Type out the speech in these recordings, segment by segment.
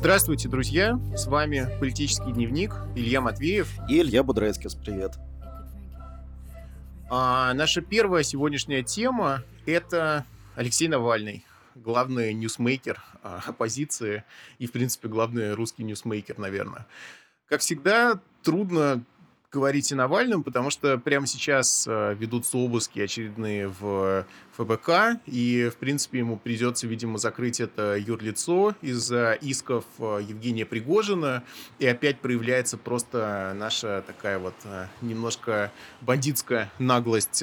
Здравствуйте, друзья! С вами «Политический дневник» Илья Матвеев. И Илья Будрайтскис. Привет. А, наша первая сегодняшняя тема — это Алексей Навальный, главный ньюсмейкер а, оппозиции и, в принципе, главный русский ньюсмейкер, наверное. Как всегда, трудно говорить о Навальном, потому что прямо сейчас а, ведутся обыски очередные в ФБК, и, в принципе, ему придется, видимо, закрыть это юрлицо из-за исков э, Евгения Пригожина, и опять проявляется просто наша такая вот э, немножко бандитская наглость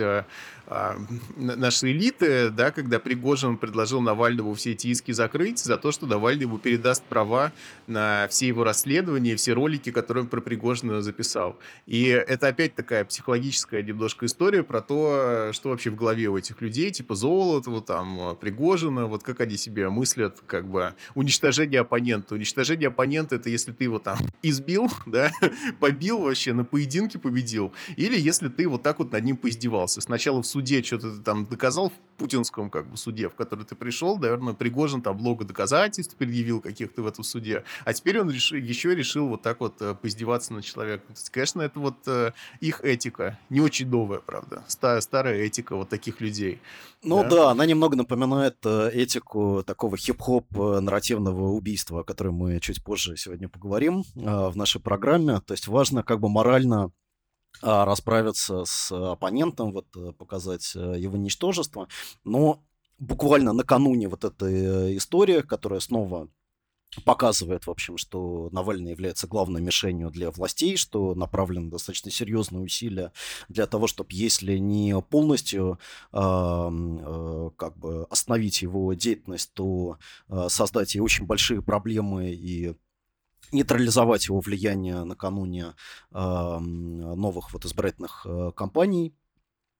э, нашей элиты, да, когда Пригожин предложил Навальному все эти иски закрыть за то, что Навальный ему передаст права на все его расследования, все ролики, которые он про Пригожина записал. И это опять такая психологическая немножко история про то, что вообще в голове у этих людей, типа Золотова, там, э, Пригожина, вот как они себе мыслят, как бы, уничтожение оппонента. Уничтожение оппонента — это если ты его там избил, да, побил вообще, на поединке победил, или если ты вот так вот над ним поиздевался. Сначала в суде что-то ты там доказал, в путинском, как бы, суде, в который ты пришел, наверное, Пригожин там много доказательств предъявил каких-то в этом суде, а теперь он решил, еще решил вот так вот э, поиздеваться над человеком. Конечно, это вот э, их этика, не очень новая, правда, старая, старая этика вот таких людей. Ну да? да, она немного напоминает э, этику такого хип-хоп нарративного убийства, о котором мы чуть позже сегодня поговорим в нашей программе. То есть важно как бы морально расправиться с оппонентом, вот показать его ничтожество. Но буквально накануне вот этой истории, которая снова показывает, в общем, что Навальный является главной мишенью для властей, что направлены достаточно серьезные усилия для того, чтобы, если не полностью э, э, как бы остановить его деятельность, то э, создать и очень большие проблемы и нейтрализовать его влияние накануне э, новых вот избирательных э, кампаний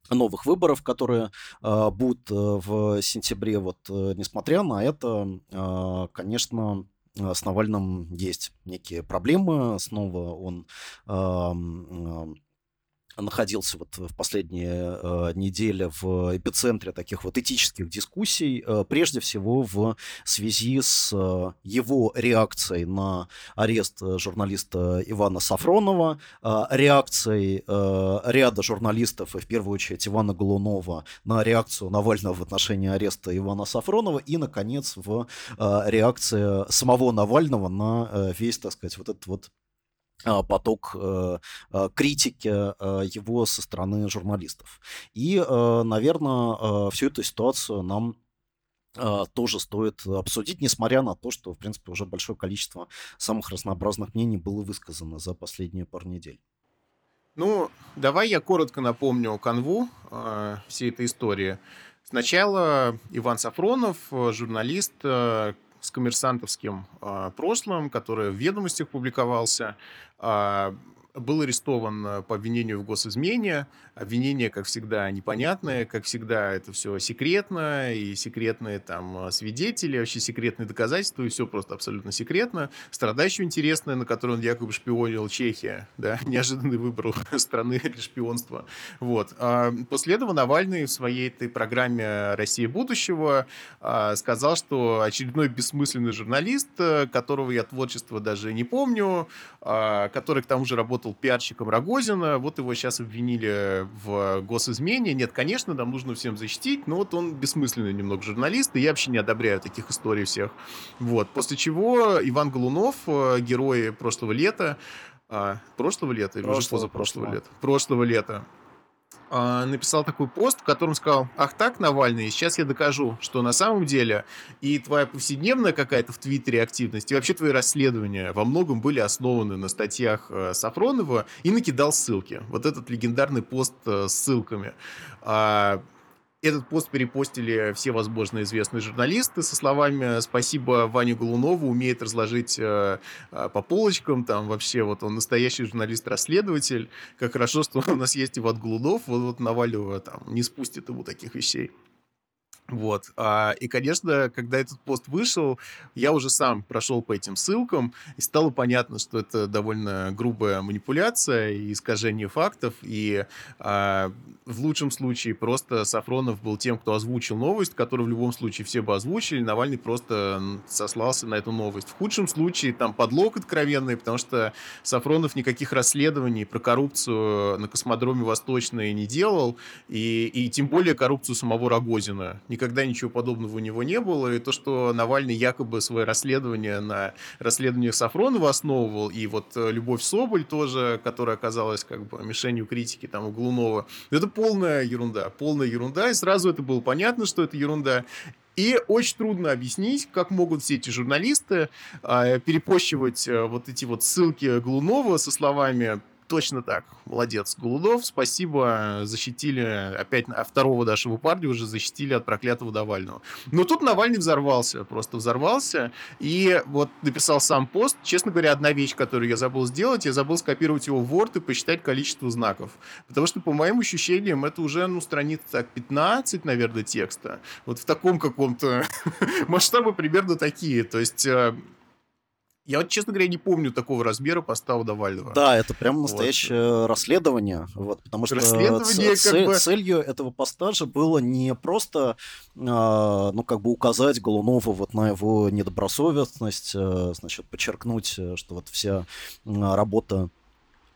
новых выборов, которые э, будут в сентябре. Вот, э, несмотря на это, э, конечно, Э, с Навальным есть некие проблемы. Снова он находился вот в последние э, недели в эпицентре таких вот этических дискуссий, э, прежде всего в связи с э, его реакцией на арест э, журналиста Ивана Сафронова, реакцией ряда журналистов, и в первую очередь Ивана Голунова, на реакцию Навального в отношении ареста Ивана Сафронова, и, наконец, в реакции самого Навального на весь, так сказать, вот этот вот поток э, а, критики а, его со стороны журналистов. И, э, наверное, всю эту ситуацию нам тоже стоит обсудить, несмотря на то, что, в принципе, уже большое количество самых разнообразных мнений было высказано за последние пару недель. Ну, давай я коротко напомню канву э, всей этой истории. Сначала Иван Сафронов, журналист, с коммерсантовским э, прошлым, который в ведомостях публиковался, э, был арестован э, по обвинению в госизмене. Обвинение, как всегда, непонятное, как всегда, это все секретно, и секретные там э, свидетели, вообще секретные доказательства, и все просто абсолютно секретно. Страда еще интересная, на которой он якобы шпионил Чехия, да, неожиданный выбор страны для шпионства. Вот. А после этого Навальный в своей этой программе «Россия будущего» а, сказал, что очередной бессмысленный журналист, э, которого я творчество даже не помню, а, который к тому же работал работал пиарщиком Рогозина, вот его сейчас обвинили в госизмене. Нет, конечно, нам нужно всем защитить, но вот он бессмысленный немного журналист, и я вообще не одобряю таких историй всех. Вот. После чего Иван Голунов, э, герой прошлого лета, а, прошлого лета или прошлого, уже позапрошлого прошлого. лета? Прошлого лета. А, написал такой пост, в котором сказал, ах так, Навальный, сейчас я докажу, что на самом деле и твоя повседневная какая-то в Твиттере активность, и вообще твои расследования во многом были основаны на статьях э, Сафронова, и накидал ссылки. Вот этот легендарный пост э, с ссылками. Этот пост перепостили все возможно известные журналисты со словами «Спасибо Ване Голунову, умеет разложить э, э, по полочкам, там вообще вот он настоящий журналист-расследователь, как хорошо, что у нас есть Иван Голунов, вот, вот Навального там не спустит ему таких вещей». Вот. А, и, конечно, когда этот пост вышел, я уже сам прошел по этим ссылкам, и стало понятно, что это довольно грубая манипуляция и искажение фактов. И а, в лучшем случае просто Сафронов был тем, кто озвучил новость, которую в любом случае все бы озвучили. Навальный просто сослался на эту новость. В худшем случае там подлог откровенный, потому что Сафронов никаких расследований про коррупцию на космодроме Восточной не делал, и, и тем более коррупцию самого Рогозина никогда ничего подобного у него не было, и то, что Навальный якобы свое расследование на расследованиях Сафронова основывал, и вот э, Любовь Соболь тоже, которая оказалась как бы мишенью критики там у Глунова, это полная ерунда, полная ерунда, и сразу это было понятно, что это ерунда. И очень трудно объяснить, как могут все эти журналисты э, перепощивать э, вот эти вот ссылки Глунова со словами Точно так. Молодец, Голудов. Спасибо. Защитили опять а второго нашего парня уже защитили от проклятого Навального. Но тут Навальный взорвался, просто взорвался. И вот написал сам пост. Честно говоря, одна вещь, которую я забыл сделать, я забыл скопировать его в Word и посчитать количество знаков. Потому что, по моим ощущениям, это уже, ну, страниц так 15, наверное, текста. Вот в таком каком-то масштабе примерно такие. То есть э, я вот, честно говоря, не помню такого размера постава Навального. Да, это прям настоящее вот. расследование, вот, потому что расследование, ц- как бы... целью этого поста же было не просто, э, ну, как бы указать Голунову вот на его недобросовестность, э, значит, подчеркнуть, э, что вот вся работа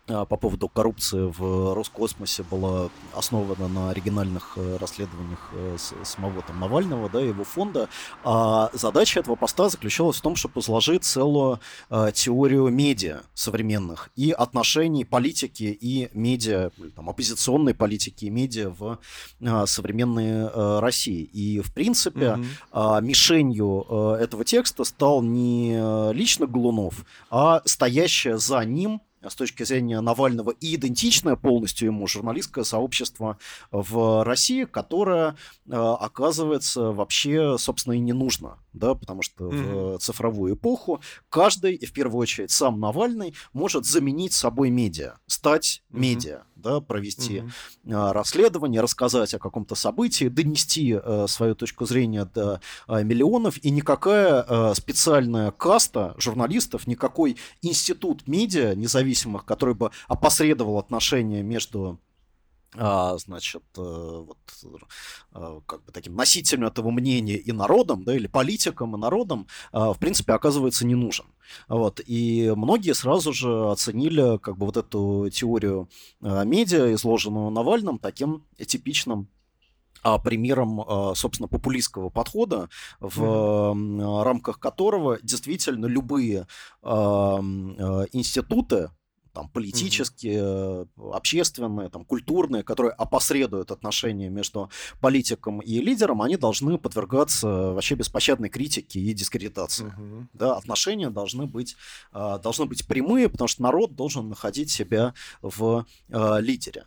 по поводу коррупции в Роскосмосе была основана на оригинальных э, расследованиях э, самого там Навального, да, его фонда. А задача этого поста заключалась в том, чтобы изложить целую а, теорию медиа современных и отношений политики и медиа, там, оппозиционной политики и медиа в а, современной а, России. И, в принципе, mm-hmm. а, мишенью а, этого текста стал не лично Голунов, а стоящая за ним с точки зрения Навального и идентичное полностью ему журналистское сообщество в России, которое, э, оказывается, вообще, собственно, и не нужно, да, потому что mm-hmm. в цифровую эпоху каждый, и в первую очередь сам Навальный, может заменить собой медиа, стать mm-hmm. медиа да, провести mm-hmm. расследование, рассказать о каком-то событии, донести э, свою точку зрения до э, миллионов, и никакая э, специальная каста журналистов, никакой институт медиа независимых, который бы опосредовал отношения между а, значит, э, вот, а, как бы таким носителем этого мнения и народом, да, или политиком и народом, а, в принципе, оказывается не нужен. Вот, и многие сразу же оценили как бы вот эту теорию медиа, изложенную Навальным, таким типичным примером, собственно, популистского подхода, в mm-hmm. рамках которого действительно любые институты, там, политические, mm-hmm. общественные, там, культурные, которые опосредуют отношения между политиком и лидером, они должны подвергаться вообще беспощадной критике и дискредитации. Mm-hmm. Да, отношения должны быть, э, должны быть прямые, потому что народ должен находить себя в э, лидере.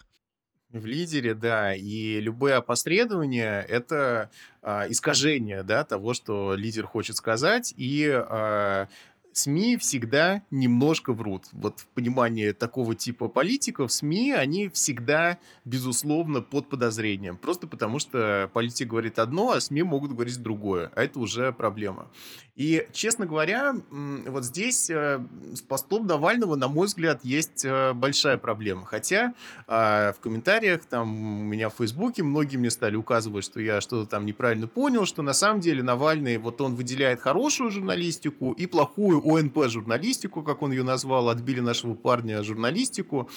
В лидере, да, и любое опосредование — это э, искажение, да, того, что лидер хочет сказать, и э, СМИ всегда немножко врут. Вот в понимании такого типа политиков СМИ, они всегда, безусловно, под подозрением. Просто потому, что политик говорит одно, а СМИ могут говорить другое. А это уже проблема. И, честно говоря, вот здесь э, с постом Навального, на мой взгляд, есть э, большая проблема. Хотя а, в комментариях там у меня в Фейсбуке многие мне стали указывать, что я что-то там неправильно понял, что на самом деле Навальный, вот он выделяет хорошую журналистику и плохую ОНП журналистику, как он ее назвал, отбили нашего парня журналистику.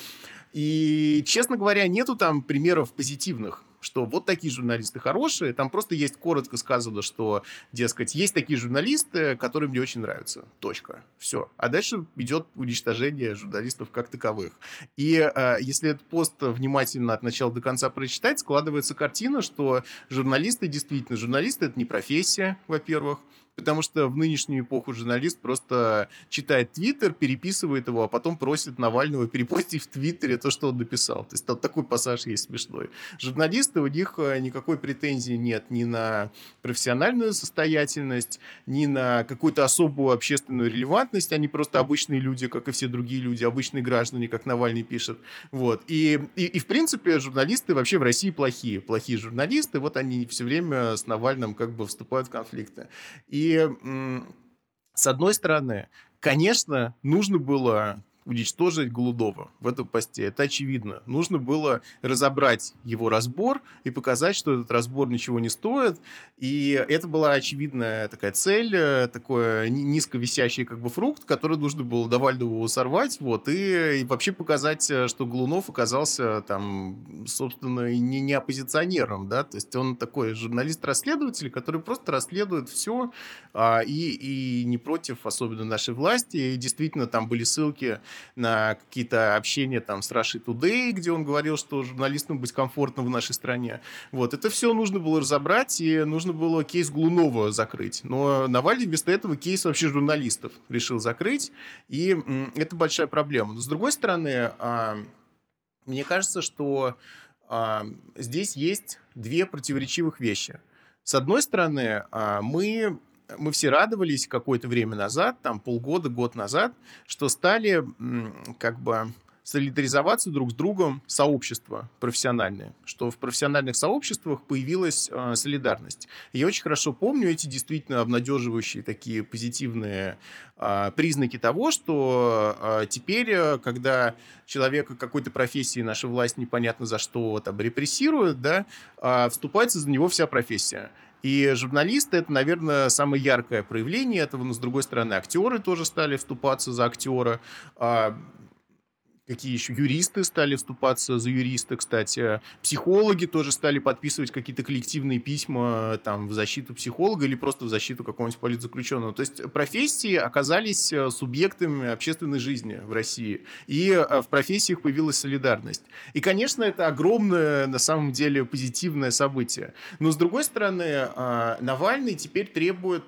И, честно говоря, нету там примеров позитивных что вот такие журналисты хорошие, там просто есть коротко сказано, что, дескать, есть такие журналисты, которые мне очень нравятся. Точка. Все. А дальше идет уничтожение журналистов как таковых. И э, если этот пост внимательно от начала до конца прочитать, складывается картина, что журналисты действительно, журналисты это не профессия, во-первых, потому что в нынешнюю эпоху журналист просто читает Твиттер, переписывает его, а потом просит Навального перепостить в Твиттере то, что он написал. То есть там такой пассаж есть смешной. Журналист журналисты, у них э, никакой претензии нет ни на профессиональную состоятельность, ни на какую-то особую общественную релевантность. Они просто обычные люди, как и все другие люди, обычные граждане, как Навальный пишет. Вот. И, и, и в принципе, журналисты вообще в России плохие. Плохие журналисты, вот они все время с Навальным как бы вступают в конфликты. И с одной стороны, конечно, нужно было уничтожить Голудова в этом посте. Это очевидно. Нужно было разобрать его разбор и показать, что этот разбор ничего не стоит. И это была очевидная такая цель, э, такой низко висящий как бы фрукт, который нужно было Навальному сорвать, вот, и, и вообще показать, э, что Голунов оказался там, собственно, не, не оппозиционером, да, то есть он такой журналист-расследователь, который просто расследует все а, и, и не против особенно нашей власти. И действительно там были ссылки на какие-то общения там с Russia Today, где он говорил, что журналистам быть комфортно в нашей стране. Вот, это все нужно было разобрать, и нужно было кейс Глунова закрыть. Но Навальный вместо этого кейс вообще журналистов решил закрыть, и это большая проблема. Но с другой стороны, а, мне кажется, что а, здесь есть две противоречивых вещи. С одной стороны, а, мы мы все радовались какое-то время назад, там полгода, год назад, что стали как бы солидаризоваться друг с другом сообщества профессиональные, что в профессиональных сообществах появилась э, солидарность. Я очень хорошо помню эти действительно обнадеживающие такие позитивные э, признаки того, что э, теперь, когда человека какой-то профессии наша власть непонятно за что там репрессирует, да, э, вступается за него вся профессия. И журналисты — это, наверное, самое яркое проявление этого, но, с другой стороны, актеры тоже стали вступаться за актера. Какие еще юристы стали вступаться за юриста, кстати. Психологи тоже стали подписывать какие-то коллективные письма там, в защиту психолога или просто в защиту какого-нибудь политзаключенного. То есть профессии оказались э, субъектами общественной жизни в России. И э, в профессиях появилась солидарность. И, конечно, это огромное, на самом деле, позитивное событие. Но, с другой стороны, э, Навальный теперь требует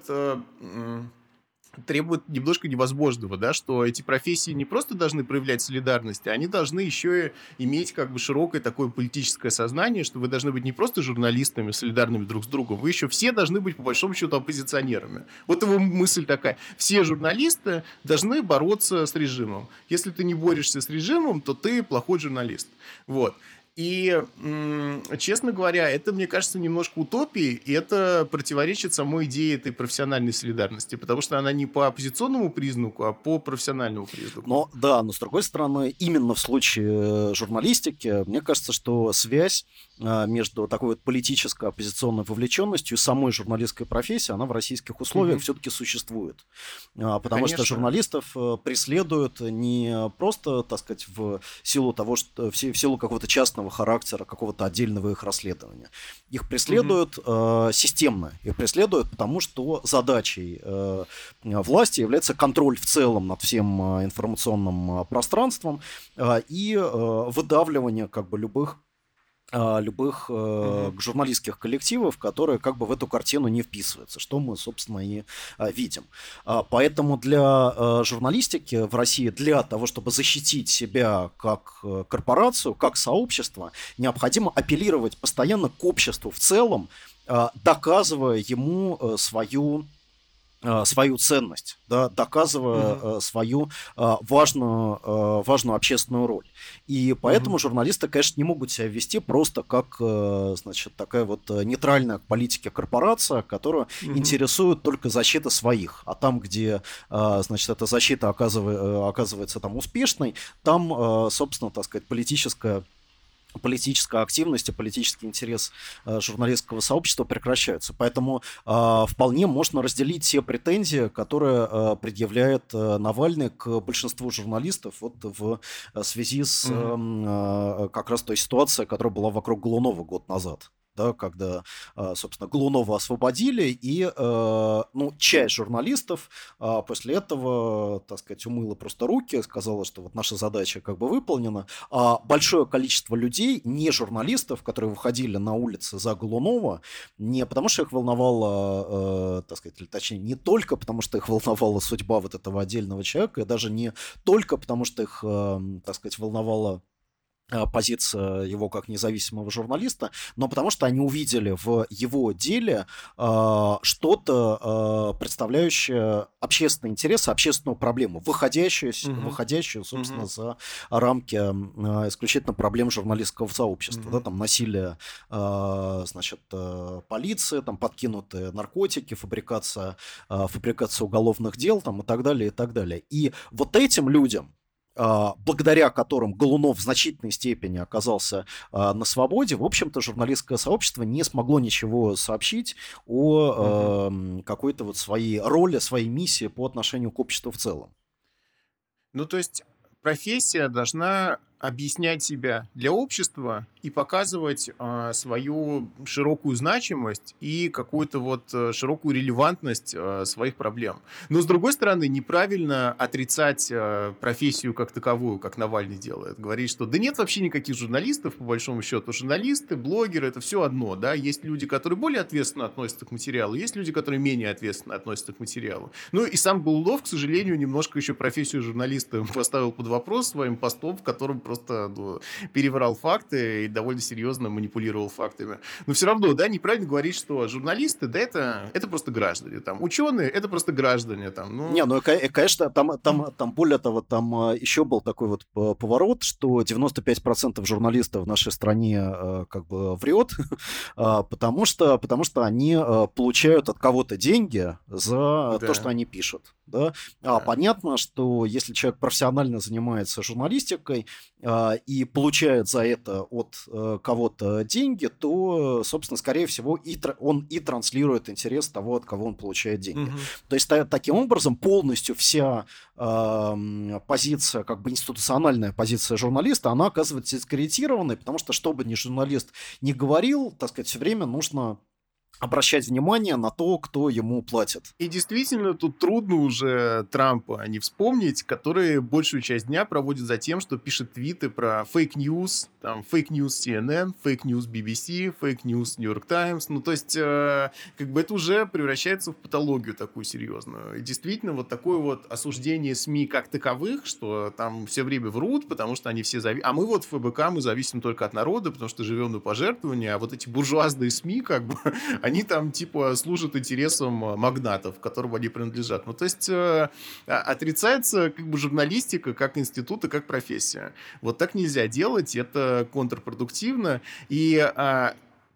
требует немножко невозможного, да, что эти профессии не просто должны проявлять солидарность, а они должны еще и иметь как бы широкое такое политическое сознание, что вы должны быть не просто журналистами, солидарными друг с другом, вы еще все должны быть, по большому счету, оппозиционерами. Вот его мысль такая. Все журналисты должны бороться с режимом. Если ты не борешься с режимом, то ты плохой журналист. Вот. И, честно говоря, это, мне кажется, немножко утопией, и это противоречит самой идее этой профессиональной солидарности, потому что она не по оппозиционному признаку, а по профессиональному признаку. Но да, но с другой стороны, именно в случае журналистики, мне кажется, что связь между такой вот политической оппозиционной вовлеченностью и самой журналистской профессией, она в российских условиях mm-hmm. все-таки существует. А, потому Конечно. что журналистов э, преследуют не просто, так сказать, в силу того, что в силу какого-то частного характера, какого-то отдельного их расследования. Их преследуют э, системно. Их преследуют потому, что задачей э, власти является контроль в целом над всем информационным пространством и выдавливание как бы любых а, любых э, журналистских коллективов, которые как бы в эту картину не вписываются, что мы, собственно, и э, видим. А, поэтому для э, журналистики в России, для того, чтобы защитить себя как э, корпорацию, как сообщество, необходимо апеллировать постоянно к обществу в целом, э, доказывая ему э, свою свою ценность, да, доказывая mm-hmm. свою э, важную, важную общественную роль. И поэтому mm-hmm. журналисты, конечно, не могут себя вести просто как значит, такая вот нейтральная к политике корпорация, которая mm-hmm. интересует только защита своих. А там, где значит, эта защита оказывается, оказывается там успешной, там, собственно, так сказать, политическая политическая активность и политический интерес э, журналистского сообщества прекращаются. Поэтому э, вполне можно разделить те претензии, которые э, предъявляет Навальный к большинству журналистов вот в связи с э, э, как раз той ситуацией, которая была вокруг Голунова год назад да, когда, а, собственно, Глунова освободили, и, э, ну, часть журналистов а, после этого, так сказать, умыла просто руки, сказала, что вот наша задача как бы выполнена, а большое количество людей, не журналистов, которые выходили на улицы за Глунова, не потому что их волновала, э, так сказать, или точнее, не только потому что их волновала судьба вот этого отдельного человека, и даже не только потому что их, э, так сказать, волновала Э, позиция его как независимого журналиста, но потому что они увидели в его деле э, что-то, э, представляющее общественный интерес, общественную проблему, выходящую, угу. выходящую собственно, угу. за рамки э, исключительно проблем журналистского сообщества. Угу. Да, там насилие э, значит, э, полиции, там подкинутые наркотики, фабрикация, э, фабрикация уголовных дел там, и так далее, и так далее. И вот этим людям, а, благодаря которым Голунов в значительной степени оказался а, на свободе, в общем-то, журналистское сообщество не смогло ничего сообщить о угу. какой-то вот своей роли, своей миссии по отношению к обществу в целом. Ну, то есть профессия должна объяснять себя для общества и показывать э, свою широкую значимость и какую-то вот э, широкую релевантность э, своих проблем. Но с другой стороны, неправильно отрицать э, профессию как таковую, как Навальный делает. Говорить, что да нет вообще никаких журналистов, по большому счету. Журналисты, блогеры, это все одно. Да? Есть люди, которые более ответственно относятся к материалу, есть люди, которые менее ответственно относятся к материалу. Ну и сам Голудов, к сожалению, немножко еще профессию журналиста поставил под вопрос своим постом, в котором просто ну, переврал факты и довольно серьезно манипулировал фактами. Но все равно, да, неправильно говорить, что журналисты, да, это, это просто граждане. Там, ученые, это просто граждане. Там, ну... Не, ну, конечно, там, там, там более того, там а, еще был такой вот поворот, что 95% журналистов в нашей стране а, как бы врет, а, потому что, потому что они получают от кого-то деньги за да. то, что они пишут. Да? А, понятно, что если человек профессионально занимается журналистикой а, и получает за это от а, кого-то деньги, то, собственно, скорее всего, и он и транслирует интерес того, от кого он получает деньги. Угу. То есть та, таким образом полностью вся э, позиция, как бы институциональная позиция журналиста, она оказывается дискредитированной, потому что, что бы ни журналист не говорил, так сказать, все время нужно обращать внимание на то, кто ему платит. И действительно, тут трудно уже Трампа не вспомнить, который большую часть дня проводит за тем, что пишет твиты про фейк-ньюс, там, фейк-ньюс CNN, фейк-ньюс BBC, фейк-ньюс New York Times. Ну, то есть, э, как бы это уже превращается в патологию такую серьезную. И действительно, вот такое вот осуждение СМИ как таковых, что там все время врут, потому что они все зависят. А мы вот в ФБК, мы зависим только от народа, потому что живем на пожертвования, а вот эти буржуазные СМИ, как бы, они там типа служат интересам э, магнатов, которым они принадлежат. Ну, то есть э, отрицается как бы журналистика как институт и как профессия. Вот так нельзя делать, это контрпродуктивно. И, а,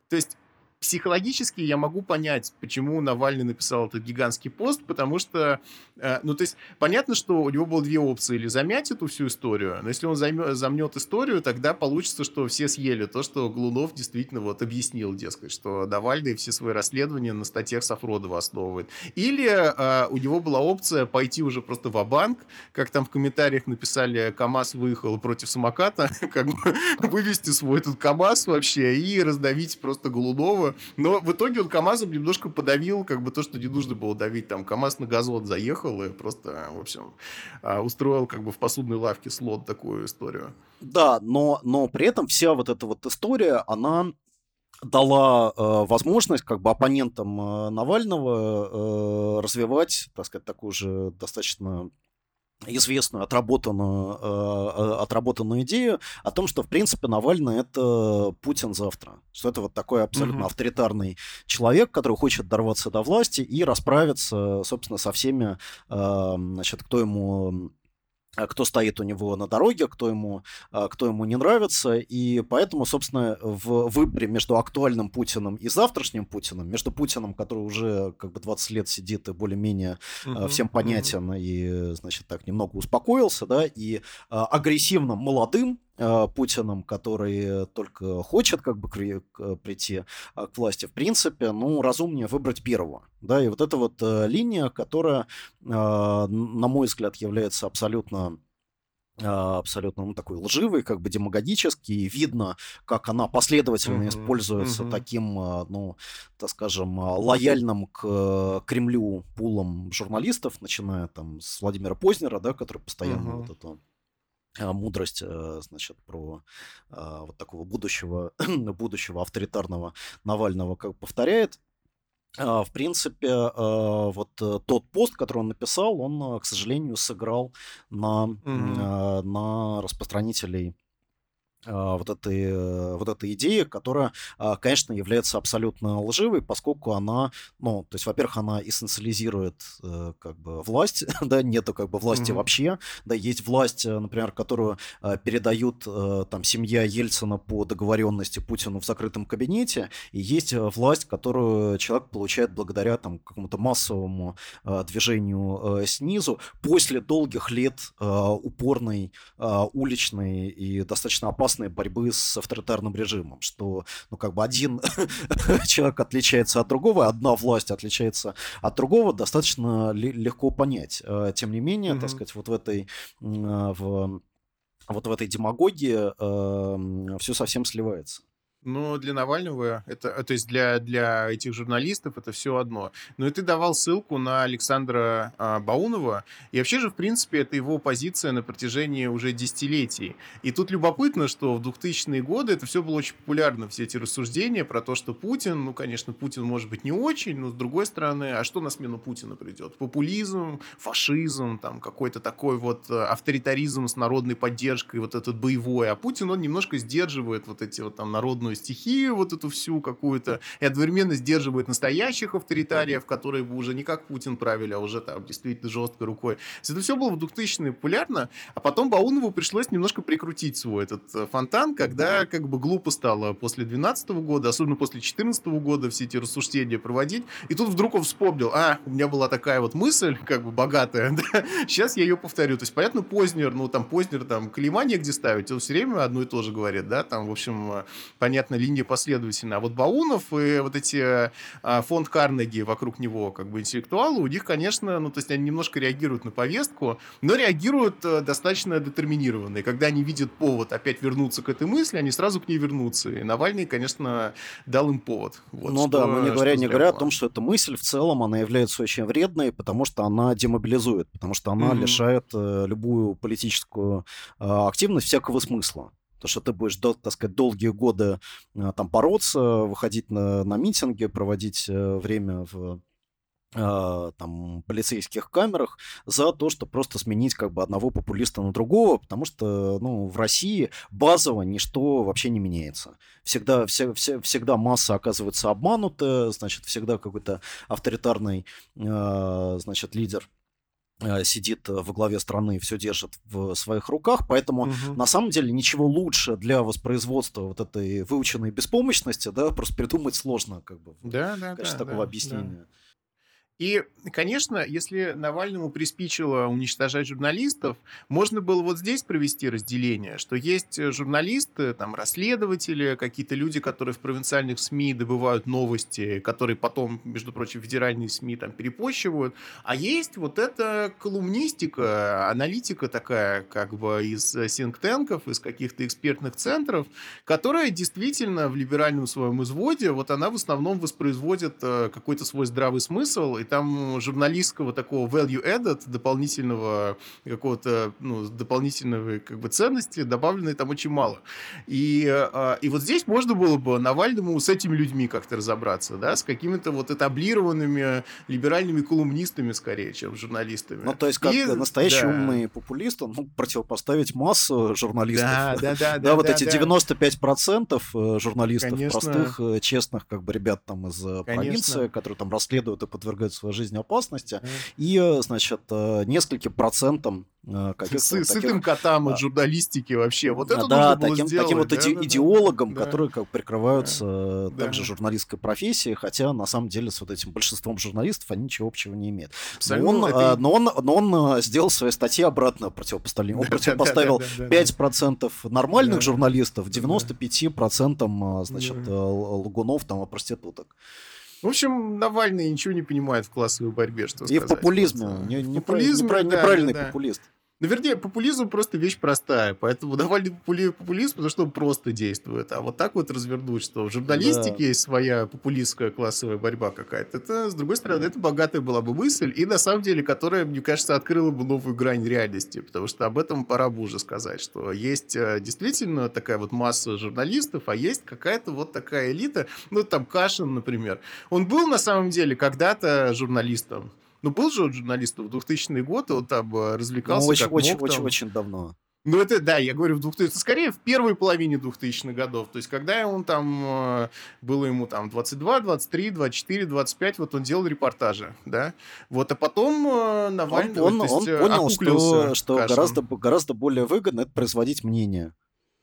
то есть психологически я могу понять, почему Навальный написал этот гигантский пост, потому что, э, ну, то есть, понятно, что у него было две опции, или замять эту всю историю, но если он займет, замнет историю, тогда получится, что все съели то, что Глунов действительно вот объяснил, дескать, что Навальный все свои расследования на статьях Сафродова основывает. Или э, у него была опция пойти уже просто в банк как там в комментариях написали, КАМАЗ выехал против самоката, как бы вывести свой этот КАМАЗ вообще и раздавить просто Голунова, но в итоге он КАМАЗом немножко подавил, как бы то, что не нужно было давить. Там КАМАЗ на газон заехал и просто, в общем, а, устроил как бы в посудной лавке слот такую историю. Да, но, но при этом вся вот эта вот история, она дала э, возможность как бы оппонентам э, Навального э, развивать, так сказать, такую же достаточно известную отработанную, э, э, отработанную идею о том, что, в принципе, Навальный — это Путин завтра. Что это вот такой абсолютно угу. авторитарный человек, который хочет дорваться до власти и расправиться, собственно, со всеми, э, значит, кто ему кто стоит у него на дороге, кто ему, а, кто ему не нравится. И поэтому, собственно, в выборе между актуальным Путиным и завтрашним Путиным, между Путиным, который уже как бы 20 лет сидит и более-менее угу, всем понятен угу. и, значит, так немного успокоился, да, и агрессивным молодым, Э, Путиным, который только хочет как бы прийти а, к власти, в принципе, ну, разумнее выбрать первого. Да, и вот эта вот э, линия, которая, а, на мой взгляд, является абсолютно а, абсолютно ну, такой лживый, как бы демагогический. Видно, как она последовательно mm-hmm. используется mm-hmm. таким, ну, так скажем, лояльным к Кремлю пулом журналистов, начиная там с Владимира Познера, да, который постоянно mm-hmm. вот это а, мудрость, э, значит, про а, вот такого будущего, будущего авторитарного Навального как повторяет. А, в принципе, вот э, тот пост, который он написал, он, э, к сожалению, сыграл на, mm-hmm. на распространителей а, вот этой, э, вот этой идеи, которая, а, конечно, является абсолютно лживой, поскольку она, ну, то есть, во-первых, она эссенциализирует э, как бы власть, да, нету как бы власти mm-hmm. вообще, да, есть власть, э, например, которую передают там семья Ельцина по договоренности Путину в закрытом кабинете, и есть власть, которую человек получает благодаря там какому-то массовому движению снизу после долгих лет упорной уличной и достаточно опасной опасной борьбы с авторитарным режимом, что, ну, как бы один человек отличается от другого, одна власть отличается от другого, достаточно легко понять. Э, тем не менее, mm-hmm. так сказать, вот в этой, э, в, вот в этой демагогии э, все совсем сливается. Но для Навального, это, э, то есть для, для этих журналистов это все одно. Но и ты давал ссылку на Александра а, Баунова, и вообще же, в принципе, это его позиция на протяжении уже десятилетий. И тут любопытно, что в 2000-е годы это все было очень популярно, все эти рассуждения про то, что Путин, ну, конечно, Путин может быть не очень, но с другой стороны, а что на смену Путина придет? Популизм, фашизм, там какой-то такой вот э, авторитаризм с народной поддержкой, вот этот боевой. А Путин, он немножко сдерживает вот эти вот там народную народную стихию вот эту всю какую-то, и одновременно сдерживает настоящих авторитариев, которые бы уже не как Путин правили, а уже там действительно жесткой рукой. Это все было в 2000-е популярно, а потом Баунову пришлось немножко прикрутить свой этот э, фонтан, когда как бы глупо стало после 2012 года, особенно после 2014 года все эти рассуждения проводить, и тут вдруг он вспомнил, а, у меня была такая вот мысль, как бы богатая, да? сейчас я ее повторю. То есть, понятно, Познер, ну там Познер, там клейма негде ставить, он все время одно и то же говорит, да, там, в общем, э, понятно, понятно, линия последовательна. А вот Баунов и вот эти а, фонд Карнеги вокруг него, как бы интеллектуалы, у них, конечно, ну, то есть они немножко реагируют на повестку, но реагируют э, достаточно детерминированно. И когда они видят повод опять вернуться к этой мысли, они сразу к ней вернутся. И Навальный, конечно, дал им повод. Вот, ну что, да, но не говоря, не говоря о том, что эта мысль в целом, она является очень вредной, потому что она демобилизует, потому что она mm-hmm. лишает э, любую политическую э, активность всякого смысла то что ты будешь, так сказать, долгие годы а, там бороться, выходить на, на митинги, проводить э, время в а, там, полицейских камерах за то, что просто сменить как бы одного популиста на другого, потому что ну, в России базово ничто вообще не меняется. Всегда, все, все, всегда масса оказывается обманута, значит, всегда какой-то авторитарный э, значит, лидер сидит э, во главе страны, все держит в своих руках, поэтому угу. на самом деле ничего лучше для воспроизводства вот этой выученной беспомощности, да, просто придумать сложно, как бы, да, да, конечно, да, такого да, объяснения. Да. И, конечно, если Навальному приспичило уничтожать журналистов, можно было вот здесь провести разделение, что есть журналисты, там, расследователи, какие-то люди, которые в провинциальных СМИ добывают новости, которые потом, между прочим, федеральные СМИ там перепощивают, а есть вот эта колумнистика, аналитика такая, как бы из синктенков, из каких-то экспертных центров, которая действительно в либеральном своем изводе, вот она в основном воспроизводит э, какой-то свой здравый смысл, и там журналистского такого value added, дополнительного какого-то, ну, дополнительного как бы ценности добавленной там очень мало. И, а, и вот здесь можно было бы Навальному с этими людьми как-то разобраться, да, с какими-то вот этаблированными либеральными колумнистами скорее, чем журналистами. Ну, то есть, как и, настоящий да. умный популист, он мог противопоставить массу журналистов. Да, да, да. Да, вот эти 95% э, журналистов, простых, э, честных, как бы ребят там из э, провинции, которые там расследуют и подвергают подвергают своей жизни опасности, и, э, значит, э, нескольким процентам э, каких-то... С, сытым котам от журналистики вообще. Вот это да, нужно таким, было сделать. таким вот да, иде- да, идеологом, да. которые как прикрываются да. также журналистской профессией, хотя на самом деле с вот этим большинством журналистов они ничего общего не имеют. Но он, это... но, он, но он сделал своей статье обратно противопоставление. Он противопоставил 5% нормальных журналистов, 95% значит, лгунов там и проституток. В общем, Навальный ничего не понимает в классовой борьбе, что И сказать. в популизме. Не, не, да, неправильный да, популист. Ну, вернее, популизм просто вещь простая, поэтому довольно популизм, потому что он просто действует. А вот так вот развернуть, что в журналистике да. есть своя популистская классовая борьба какая-то, это, с другой стороны, это богатая была бы мысль, и на самом деле, которая, мне кажется, открыла бы новую грань реальности, потому что об этом пора бы уже сказать, что есть э, действительно такая вот масса журналистов, а есть какая-то вот такая элита, ну, там Кашин, например. Он был на самом деле когда-то журналистом, ну, был же журналист в 2000 год, он там э, развлекался ну, очень, как очень, мог, очень, там. очень давно. Ну, это, да, я говорю, в 2000, скорее в первой половине 2000-х годов. То есть, когда он там, э, было ему там 22, 23, 24, 25, вот он делал репортажи, да. Вот, а потом э, Навальный... Он, он, он понял, что, что гораздо, гораздо более выгодно это производить мнение.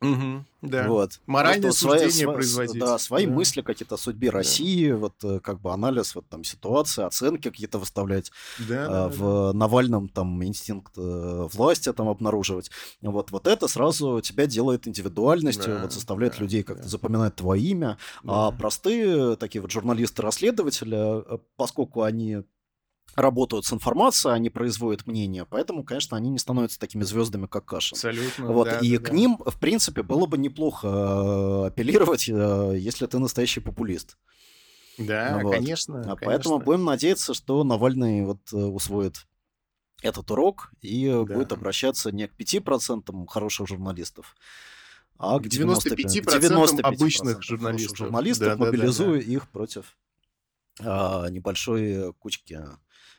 Угу, да. Вот. Моральное суждение свои, производить. Да, свои да. мысли какие-то о судьбе да. России, вот э, как бы анализ вот там ситуации, оценки какие-то выставлять. Да, а, да, в да. Навальном там инстинкт э, власти там обнаруживать. Вот, вот это сразу тебя делает индивидуальностью, да, вот заставляет да, людей как-то да. запоминать твое имя. Да. А простые такие вот журналисты-расследователи, э, поскольку они работают с информацией, они производят мнение, поэтому, конечно, они не становятся такими звездами, как Кашин. Абсолютно. Вот, да, и да, к да. ним, в принципе, было бы неплохо э, апеллировать, э, если ты настоящий популист. Да, вот. конечно. А поэтому будем надеяться, что Навальный вот э, усвоит этот урок и да. будет обращаться не к 5% хороших журналистов, а к 95%, 95% обычных журналистов, журналистов да, мобилизуя да, да, да. их против а, небольшой кучки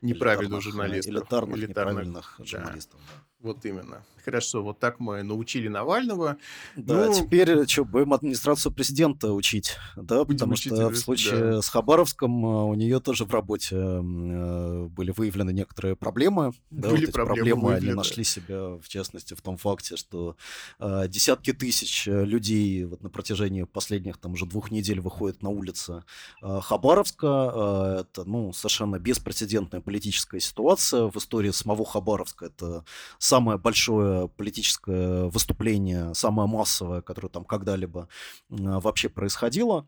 неправильных журналистов. Элитарных, элитарных неправильных журналистов. Да. Вот именно. Хорошо, вот так мы научили Навального. Да, ну, теперь что, будем администрацию президента учить, да, потому учить, что в случае да. с Хабаровском э, у нее тоже в работе э, были выявлены некоторые проблемы. Да, были вот проблемы, проблемы они нашли себя, в частности, в том факте, что э, десятки тысяч людей вот на протяжении последних там уже двух недель выходят на улицы э, Хабаровска. Э, это, ну, совершенно беспрецедентная политическая ситуация в истории самого Хабаровска. Это самое большое политическое выступление, самое массовое, которое там когда-либо вообще происходило.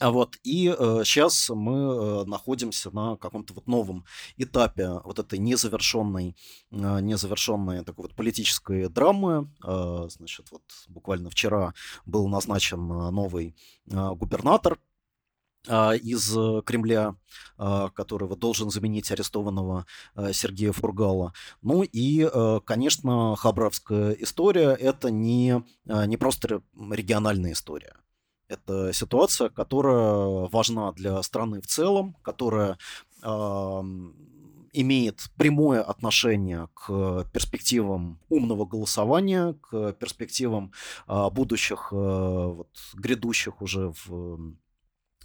А вот, и э, сейчас мы э, находимся на каком-то вот новом этапе вот этой незавершенной, э, незавершенной такой вот политической драмы. Э, значит, вот буквально вчера был назначен новый э, губернатор из э, Кремля, а, которого должен заменить арестованного э, Сергея Фургала. Ну и, э, конечно, Хабаровская история – это не, не просто региональная история. Это ситуация, которая важна для страны в целом, которая имеет прямое отношение к перспективам умного голосования, к перспективам будущих, вот, грядущих уже в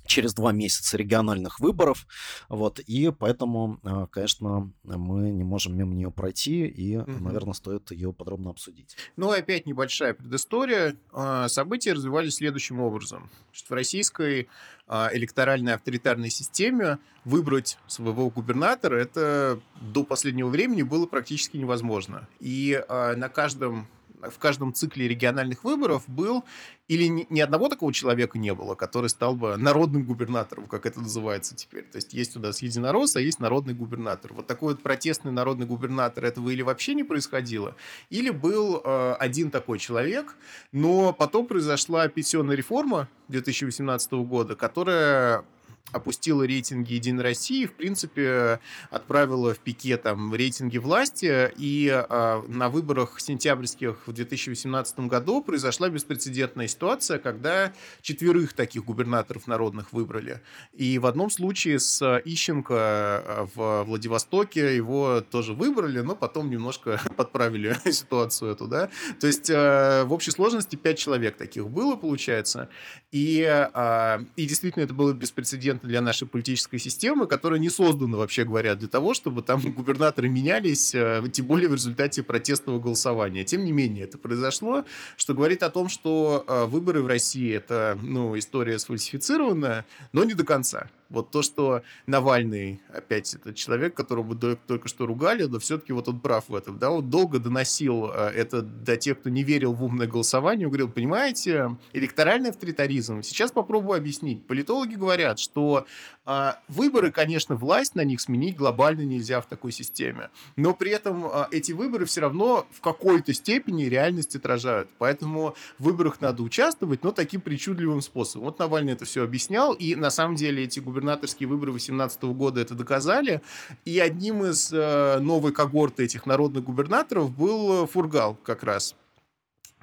через два месяца региональных выборов. Вот, и поэтому, а, конечно, мы не можем мимо нее пройти, и, угу. наверное, стоит ее подробно обсудить. Ну, опять небольшая предыстория. А, события развивались следующим образом. В российской а, электоральной авторитарной системе выбрать своего губернатора это до последнего времени было практически невозможно. И на каждом в каждом цикле региональных выборов был или ни одного такого человека не было, который стал бы народным губернатором, как это называется теперь. То есть есть у нас единорос, а есть народный губернатор. Вот такой вот протестный народный губернатор этого или вообще не происходило, или был э, один такой человек, но потом произошла пенсионная реформа 2018 года, которая опустила рейтинги Единой России, в принципе, отправила в пике там рейтинги власти, и э, на выборах сентябрьских в 2018 году произошла беспрецедентная ситуация, когда четверых таких губернаторов народных выбрали. И в одном случае с Ищенко а, в Владивостоке его тоже выбрали, но потом немножко подправили ситуацию эту, да. То есть э, в общей сложности пять человек таких было, получается. И, э, и действительно это было беспрецедентно прецедентно для нашей политической системы, которая не создана, вообще говоря, для того, чтобы там губернаторы менялись, э, тем более в результате протестного голосования. Тем не менее, это произошло, что говорит о том, что э, выборы в России – это ну, история сфальсифицированная, но не до конца. Вот то, что Навальный, опять, это человек, которого только что ругали, но все-таки вот он прав в этом, да, он долго доносил э, это до тех, кто не верил в умное голосование, он говорил, понимаете, электоральный авторитаризм, сейчас попробую объяснить. Политологи говорят, что а, выборы, конечно, власть на них сменить глобально нельзя в такой системе, но при этом а, эти выборы все равно в какой-то степени реальность отражают, поэтому в выборах надо участвовать, но таким причудливым способом. Вот Навальный это все объяснял, и на самом деле эти губернаторские выборы 2018 года это доказали, и одним из э, новой когорты этих народных губернаторов был Фургал как раз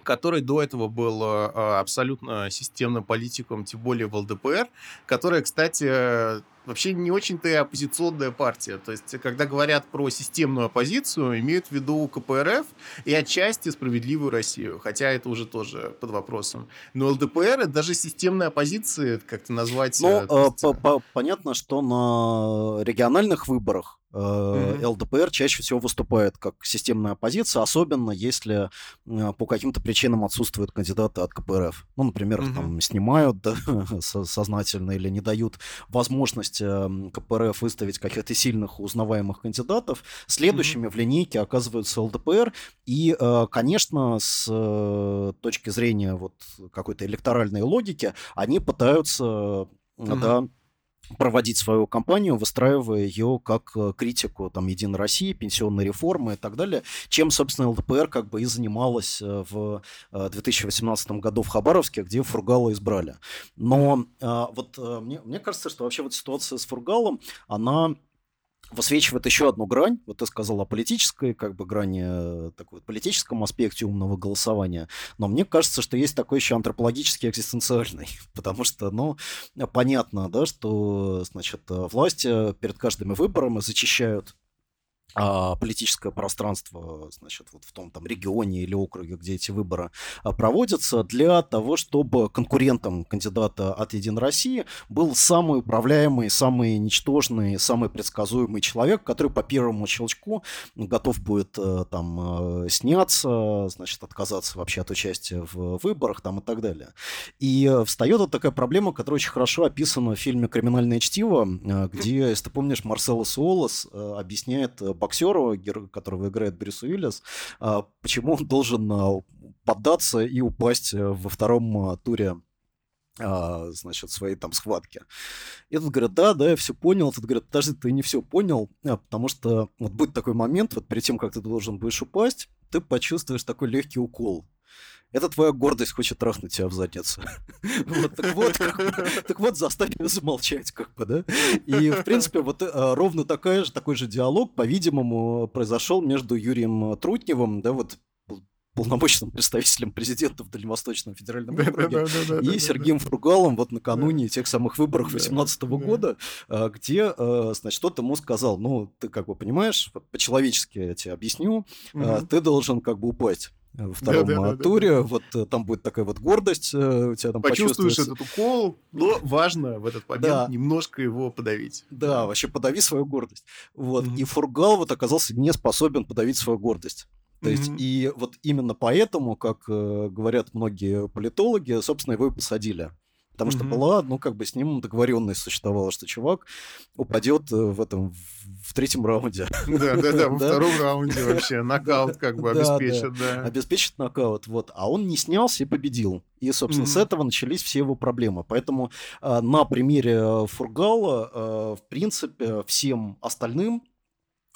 который до этого был абсолютно системным политиком, тем более в ЛДПР, которая, кстати, вообще не очень-то и оппозиционная партия. То есть, когда говорят про системную оппозицию, имеют в виду КПРФ и отчасти справедливую Россию, хотя это уже тоже под вопросом. Но ЛДПР — это даже системная оппозиция, как-то назвать... Ну, э, есть... понятно, что на региональных выборах Mm-hmm. ЛДПР чаще всего выступает как системная оппозиция, особенно если э, по каким-то причинам отсутствуют кандидаты от КПРФ. Ну, например, mm-hmm. там снимают да, сознательно или не дают возможность эм, КПРФ выставить каких-то сильных узнаваемых кандидатов. Следующими mm-hmm. в линейке оказываются ЛДПР. И, э, конечно, с э, точки зрения вот какой-то электоральной логики, они пытаются mm-hmm. да, проводить свою кампанию, выстраивая ее как э, критику там, Единой России, пенсионной реформы и так далее, чем, собственно, ЛДПР как бы и занималась э, в 2018 э, году в Хабаровске, где Фургала избрали. Но вот мне, мне кажется, что вообще вот ситуация с Фургалом, она высвечивает еще одну грань. Вот ты сказал о политической, как бы грани, э, такой политическом аспекте умного голосования. Но мне кажется, что есть такой еще антропологический экзистенциальный. Потому что, ну, понятно, да, что, значит, власти перед каждыми выборами зачищают политическое пространство, значит, вот в том там регионе или округе, где эти выборы а, проводятся, для того, чтобы конкурентом кандидата от Единой России был самый управляемый, самый ничтожный, самый предсказуемый человек, который по первому щелчку готов будет э, там э, сняться, значит, отказаться вообще от участия в выборах там и так далее. И встает вот такая проблема, которая очень хорошо описана в фильме «Криминальное чтиво», э, где, если ты помнишь, Марсело Суолос объясняет боксеру, которого играет Брюс Уиллис, а, почему он должен а, поддаться и упасть э, во втором а, туре значит, своей там схватки. И тут говорят, да, да, я все понял. Тут говорят, подожди, ты не все понял, потому что вот будет такой момент, вот перед тем, как ты должен будешь упасть, ты почувствуешь такой легкий укол это твоя гордость хочет трахнуть тебя в задницу. вот, так вот, так вот, заставь ее замолчать, как бы, да? И, в принципе, вот э, ровно такая же, такой же диалог, по-видимому, произошел между Юрием Трутневым, да, вот полномочным представителем президента в Дальневосточном федеральном округе, и Сергеем Фругалом вот накануне тех самых выборов 2018 года, э, где, э, значит, тот ему сказал, ну, ты как бы понимаешь, по-человечески я тебе объясню, ты должен как бы упасть во втором да, да, туре. Да, да, да. Вот э, там будет такая вот гордость э, у тебя там Почувствуешь этот укол, но важно в этот момент да. немножко его подавить. Да, вообще подави свою гордость. Вот. Mm-hmm. И Фургал вот оказался не способен подавить свою гордость. То mm-hmm. есть, и вот именно поэтому, как э, говорят многие политологи, собственно, его и посадили. Потому mm-hmm. что была, ну, как бы с ним договоренность существовала, что чувак упадет э, в этом в третьем раунде. Да, да, да, во втором раунде вообще нокаут как бы обеспечит, да. Обеспечит нокаут, вот. А он не снялся и победил. И, собственно, с этого начались все его проблемы. Поэтому э, на примере э, Фургала, в принципе, всем остальным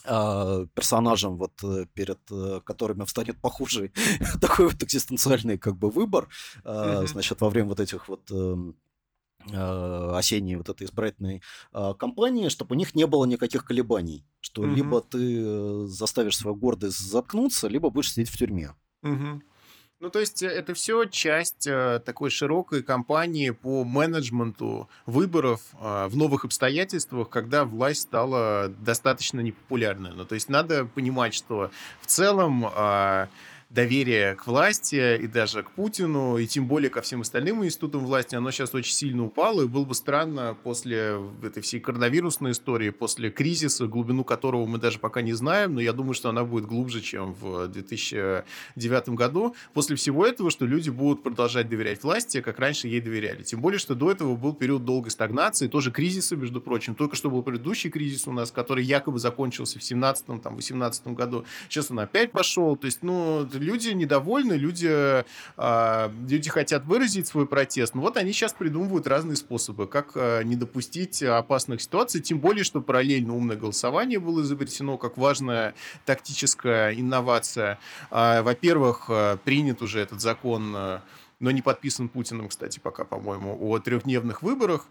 персонажам, вот перед которыми встанет похуже такой вот экзистенциальный как бы выбор, mm-hmm. значит, во время вот этих вот эм, Э, осенней вот этой избирательной э, кампании, чтобы у них не было никаких колебаний, что либо ты э, заставишь свою гордость заткнуться, либо будешь сидеть в тюрьме. Ну, то есть это все часть э, такой широкой кампании по менеджменту выборов э, в новых обстоятельствах, когда власть стала достаточно непопулярной. Ну, то есть надо понимать, что в целом э, доверие к власти и даже к Путину, и тем более ко всем остальным институтам власти, оно сейчас очень сильно упало, и было бы странно после этой всей коронавирусной истории, после кризиса, глубину которого мы даже пока не знаем, но я думаю, что она будет глубже, чем в 2009 году, после всего этого, что люди будут продолжать доверять власти, как раньше ей доверяли. Тем более, что до этого был период долгой стагнации, тоже кризиса, между прочим. Только что был предыдущий кризис у нас, который якобы закончился в 17-18 году. Сейчас он опять пошел. То есть, ну, люди недовольны, люди, э, люди хотят выразить свой протест. Ну вот они сейчас придумывают разные способы, как э, не допустить опасных ситуаций, тем более, что параллельно умное голосование было изобретено как важная тактическая инновация. Э, во-первых, э, принят уже этот закон, э, но не подписан Путиным, кстати, пока, по-моему, о трехдневных выборах.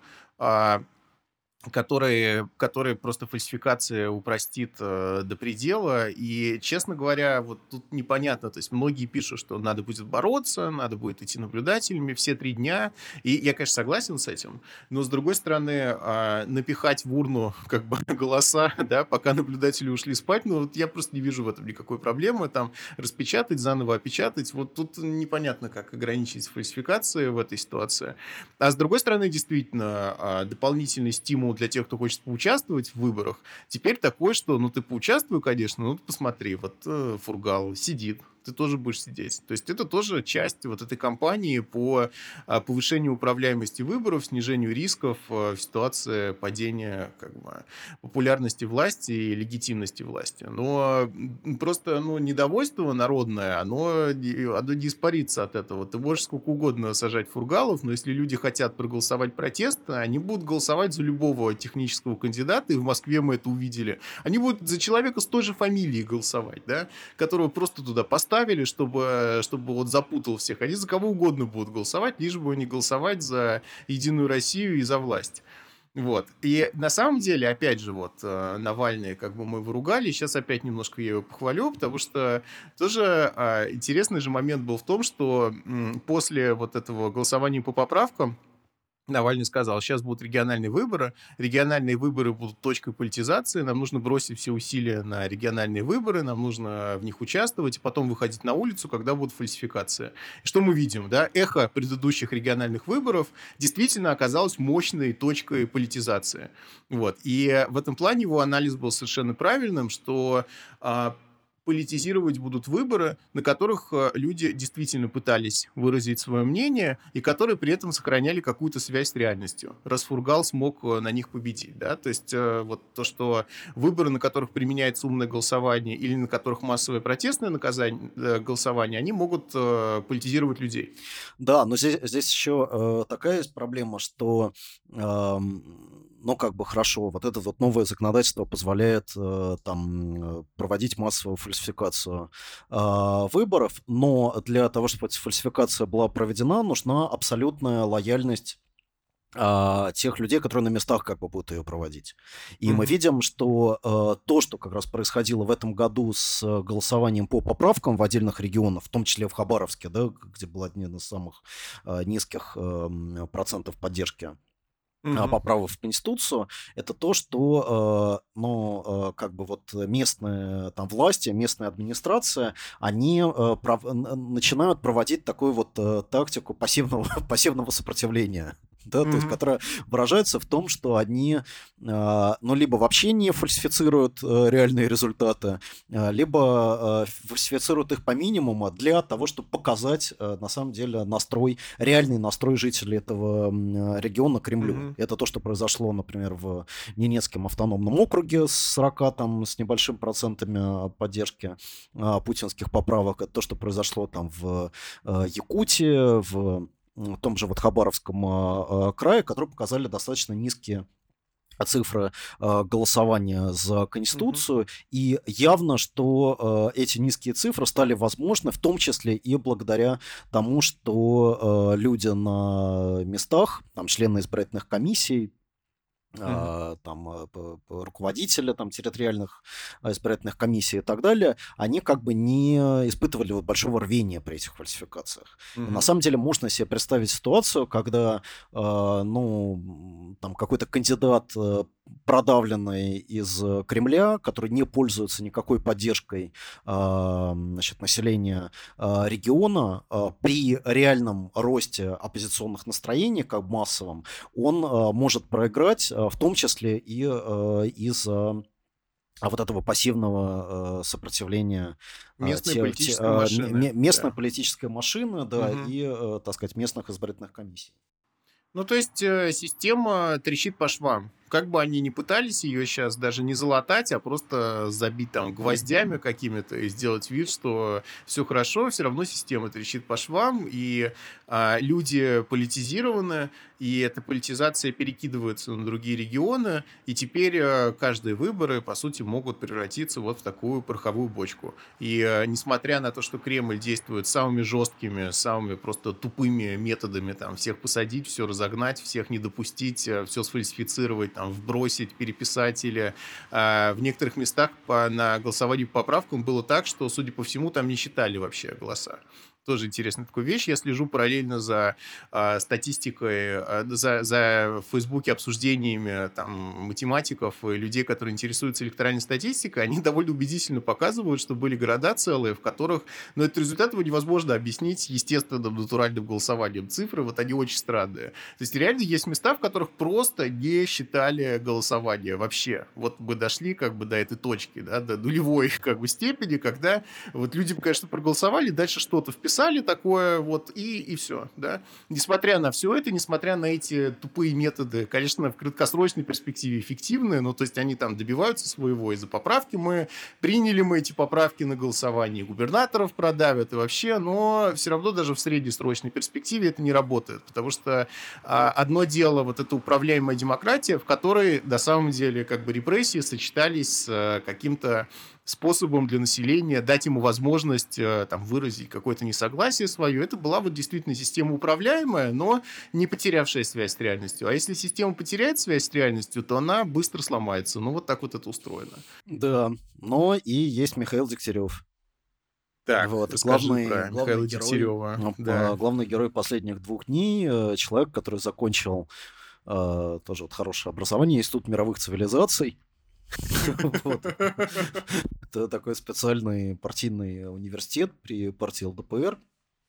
Которые, которые просто фальсификация упростит э, до предела. И, честно говоря, вот тут непонятно. То есть многие пишут, что надо будет бороться, надо будет идти наблюдателями все три дня. И я, конечно, согласен с этим. Но, с другой стороны, э, напихать в урну как бы голоса, да, пока наблюдатели ушли спать, ну, вот я просто не вижу в этом никакой проблемы. Там распечатать, заново опечатать. Вот тут непонятно, как ограничить фальсификации в этой ситуации. А с другой стороны, действительно, э, дополнительный стимул для тех, кто хочет поучаствовать в выборах, теперь такой, что, ну, ты поучаствуй, конечно, ну, посмотри, вот э, Фургал сидит, ты тоже будешь сидеть. То есть это тоже часть вот этой кампании по а, повышению управляемости выборов, снижению рисков а, в ситуации падения как бы, популярности власти и легитимности власти. Но просто ну, недовольство народное, оно, оно не испарится от этого. Ты можешь сколько угодно сажать фургалов, но если люди хотят проголосовать протест, они будут голосовать за любого технического кандидата, и в Москве мы это увидели. Они будут за человека с той же фамилией голосовать, да, которого просто туда поставят поставили, чтобы, чтобы вот запутал всех. Они за кого угодно будут голосовать, лишь бы не голосовать за Единую Россию и за власть. Вот. И на самом деле, опять же, вот э, Навальный, как бы мы выругали, сейчас опять немножко я его похвалю, потому что тоже а, интересный же момент был в том, что после вот этого голосования по поправкам Навальный сказал, сейчас будут региональные выборы, региональные выборы будут точкой политизации, нам нужно бросить все усилия на региональные выборы, нам нужно в них участвовать, и потом выходить на улицу, когда будут фальсификации. И что мы видим? Да? Эхо предыдущих региональных выборов действительно оказалось мощной точкой политизации. Вот. И в этом плане его анализ был совершенно правильным, что а, политизировать будут выборы, на которых э, люди действительно пытались выразить свое мнение и которые при этом сохраняли какую-то связь с реальностью. Расфургал смог э, на них победить. Да? То есть э, вот то, что выборы, на которых применяется умное голосование или на которых массовое протестное наказание, голосование, они могут политизировать людей. Да, но здесь, здесь еще такая есть проблема, что э, ну, как бы хорошо, вот это вот новое законодательство позволяет э, там э, проводить массовую фальсификацию э, выборов, но для того, чтобы эта фальсификация была проведена, нужна абсолютная лояльность а, тех людей, которые на местах как бы будут ее проводить. И mm-hmm. мы видим, что э, то, что как раз происходило в этом году с голосованием по поправкам в отдельных регионах, в том числе в Хабаровске, да, где был один из самых э, низких э, процентов поддержки mm-hmm. поправок в Конституцию, это то, что, э, ну, э, как бы вот местные там власти, местная администрация, они э, прав... начинают проводить такую вот тактику пассивного, пассивного сопротивления да, mm-hmm. то есть, которая выражается в том, что они, э, ну, либо вообще не фальсифицируют э, реальные результаты, э, либо э, фальсифицируют их по минимуму для того, чтобы показать, э, на самом деле, настрой, реальный настрой жителей этого э, региона Кремлю. Mm-hmm. Это то, что произошло, например, в Ненецком автономном округе с 40 там, с небольшим процентами поддержки э, путинских поправок. Это то, что произошло там в э, Якутии, в в том же вот Хабаровском а, а, крае, которые показали достаточно низкие цифры э, голосования за Конституцию, mm-hmm. и явно, что э, эти низкие цифры стали возможны, в том числе и благодаря тому, что э, люди на местах, там члены избирательных комиссий, Mm-hmm. там руководители там территориальных избирательных комиссий и так далее, они как бы не испытывали вот большого рвения при этих фальсификациях. Mm-hmm. На самом деле можно себе представить ситуацию, когда ну там какой-то кандидат продавленный из э, Кремля, который не пользуется никакой поддержкой а, значит, населения а, региона, а, при реальном росте оппозиционных настроений, как массовом, он может проиграть, в том числе и из-за вот этого пассивного сопротивления местной те, политической те, машины. местной да. политической машины, да, угу. и, так сказать, местных избирательных комиссий. Ну, то есть э, система трещит по швам как бы они ни пытались ее сейчас даже не залатать, а просто забить там гвоздями какими-то и сделать вид, что все хорошо, все равно система трещит по швам, и а, люди политизированы, и эта политизация перекидывается на другие регионы, и теперь а, каждые выборы, по сути, могут превратиться вот в такую пороховую бочку. И а, несмотря на то, что Кремль действует самыми жесткими, самыми просто тупыми методами, там, всех посадить, все разогнать, всех не допустить, все сфальсифицировать, там, там вбросить, переписать или э, в некоторых местах по, на голосовании по поправкам было так, что, судя по всему, там не считали вообще голоса тоже интересная такая вещь. Я слежу параллельно за э, статистикой, э, за, за Фейсбуке обсуждениями там, математиков и людей, которые интересуются электоральной статистикой. Они довольно убедительно показывают, что были города целые, в которых... Но этот результат его невозможно объяснить естественным, натуральным голосованием. Цифры, вот они очень странные. То есть реально есть места, в которых просто не считали голосование вообще. Вот мы дошли как бы до этой точки, да, до нулевой как бы степени, когда вот люди, конечно, проголосовали, дальше что-то вписали, написали такое, вот, и, и все, да. Несмотря на все это, несмотря на эти тупые методы, конечно, в краткосрочной перспективе эффективные, но то есть они там добиваются своего, из-за поправки мы приняли мы эти поправки на голосование, губернаторов продавят и вообще, но все равно даже в среднесрочной перспективе это не работает, потому что а, одно дело вот эта управляемая демократия, в которой на самом деле как бы репрессии сочетались с а, каким-то способом для населения, дать ему возможность э, там, выразить какое-то несогласие свое. Это была вот действительно система управляемая, но не потерявшая связь с реальностью. А если система потеряет связь с реальностью, то она быстро сломается. Ну, вот так вот это устроено. Да, но и есть Михаил Дегтярев. Так, вот, главный, про главный герой, ну, да. главный герой последних двух дней, э, человек, который закончил э, тоже вот хорошее образование, Институт мировых цивилизаций, Это такой специальный партийный университет при партии ЛДПР.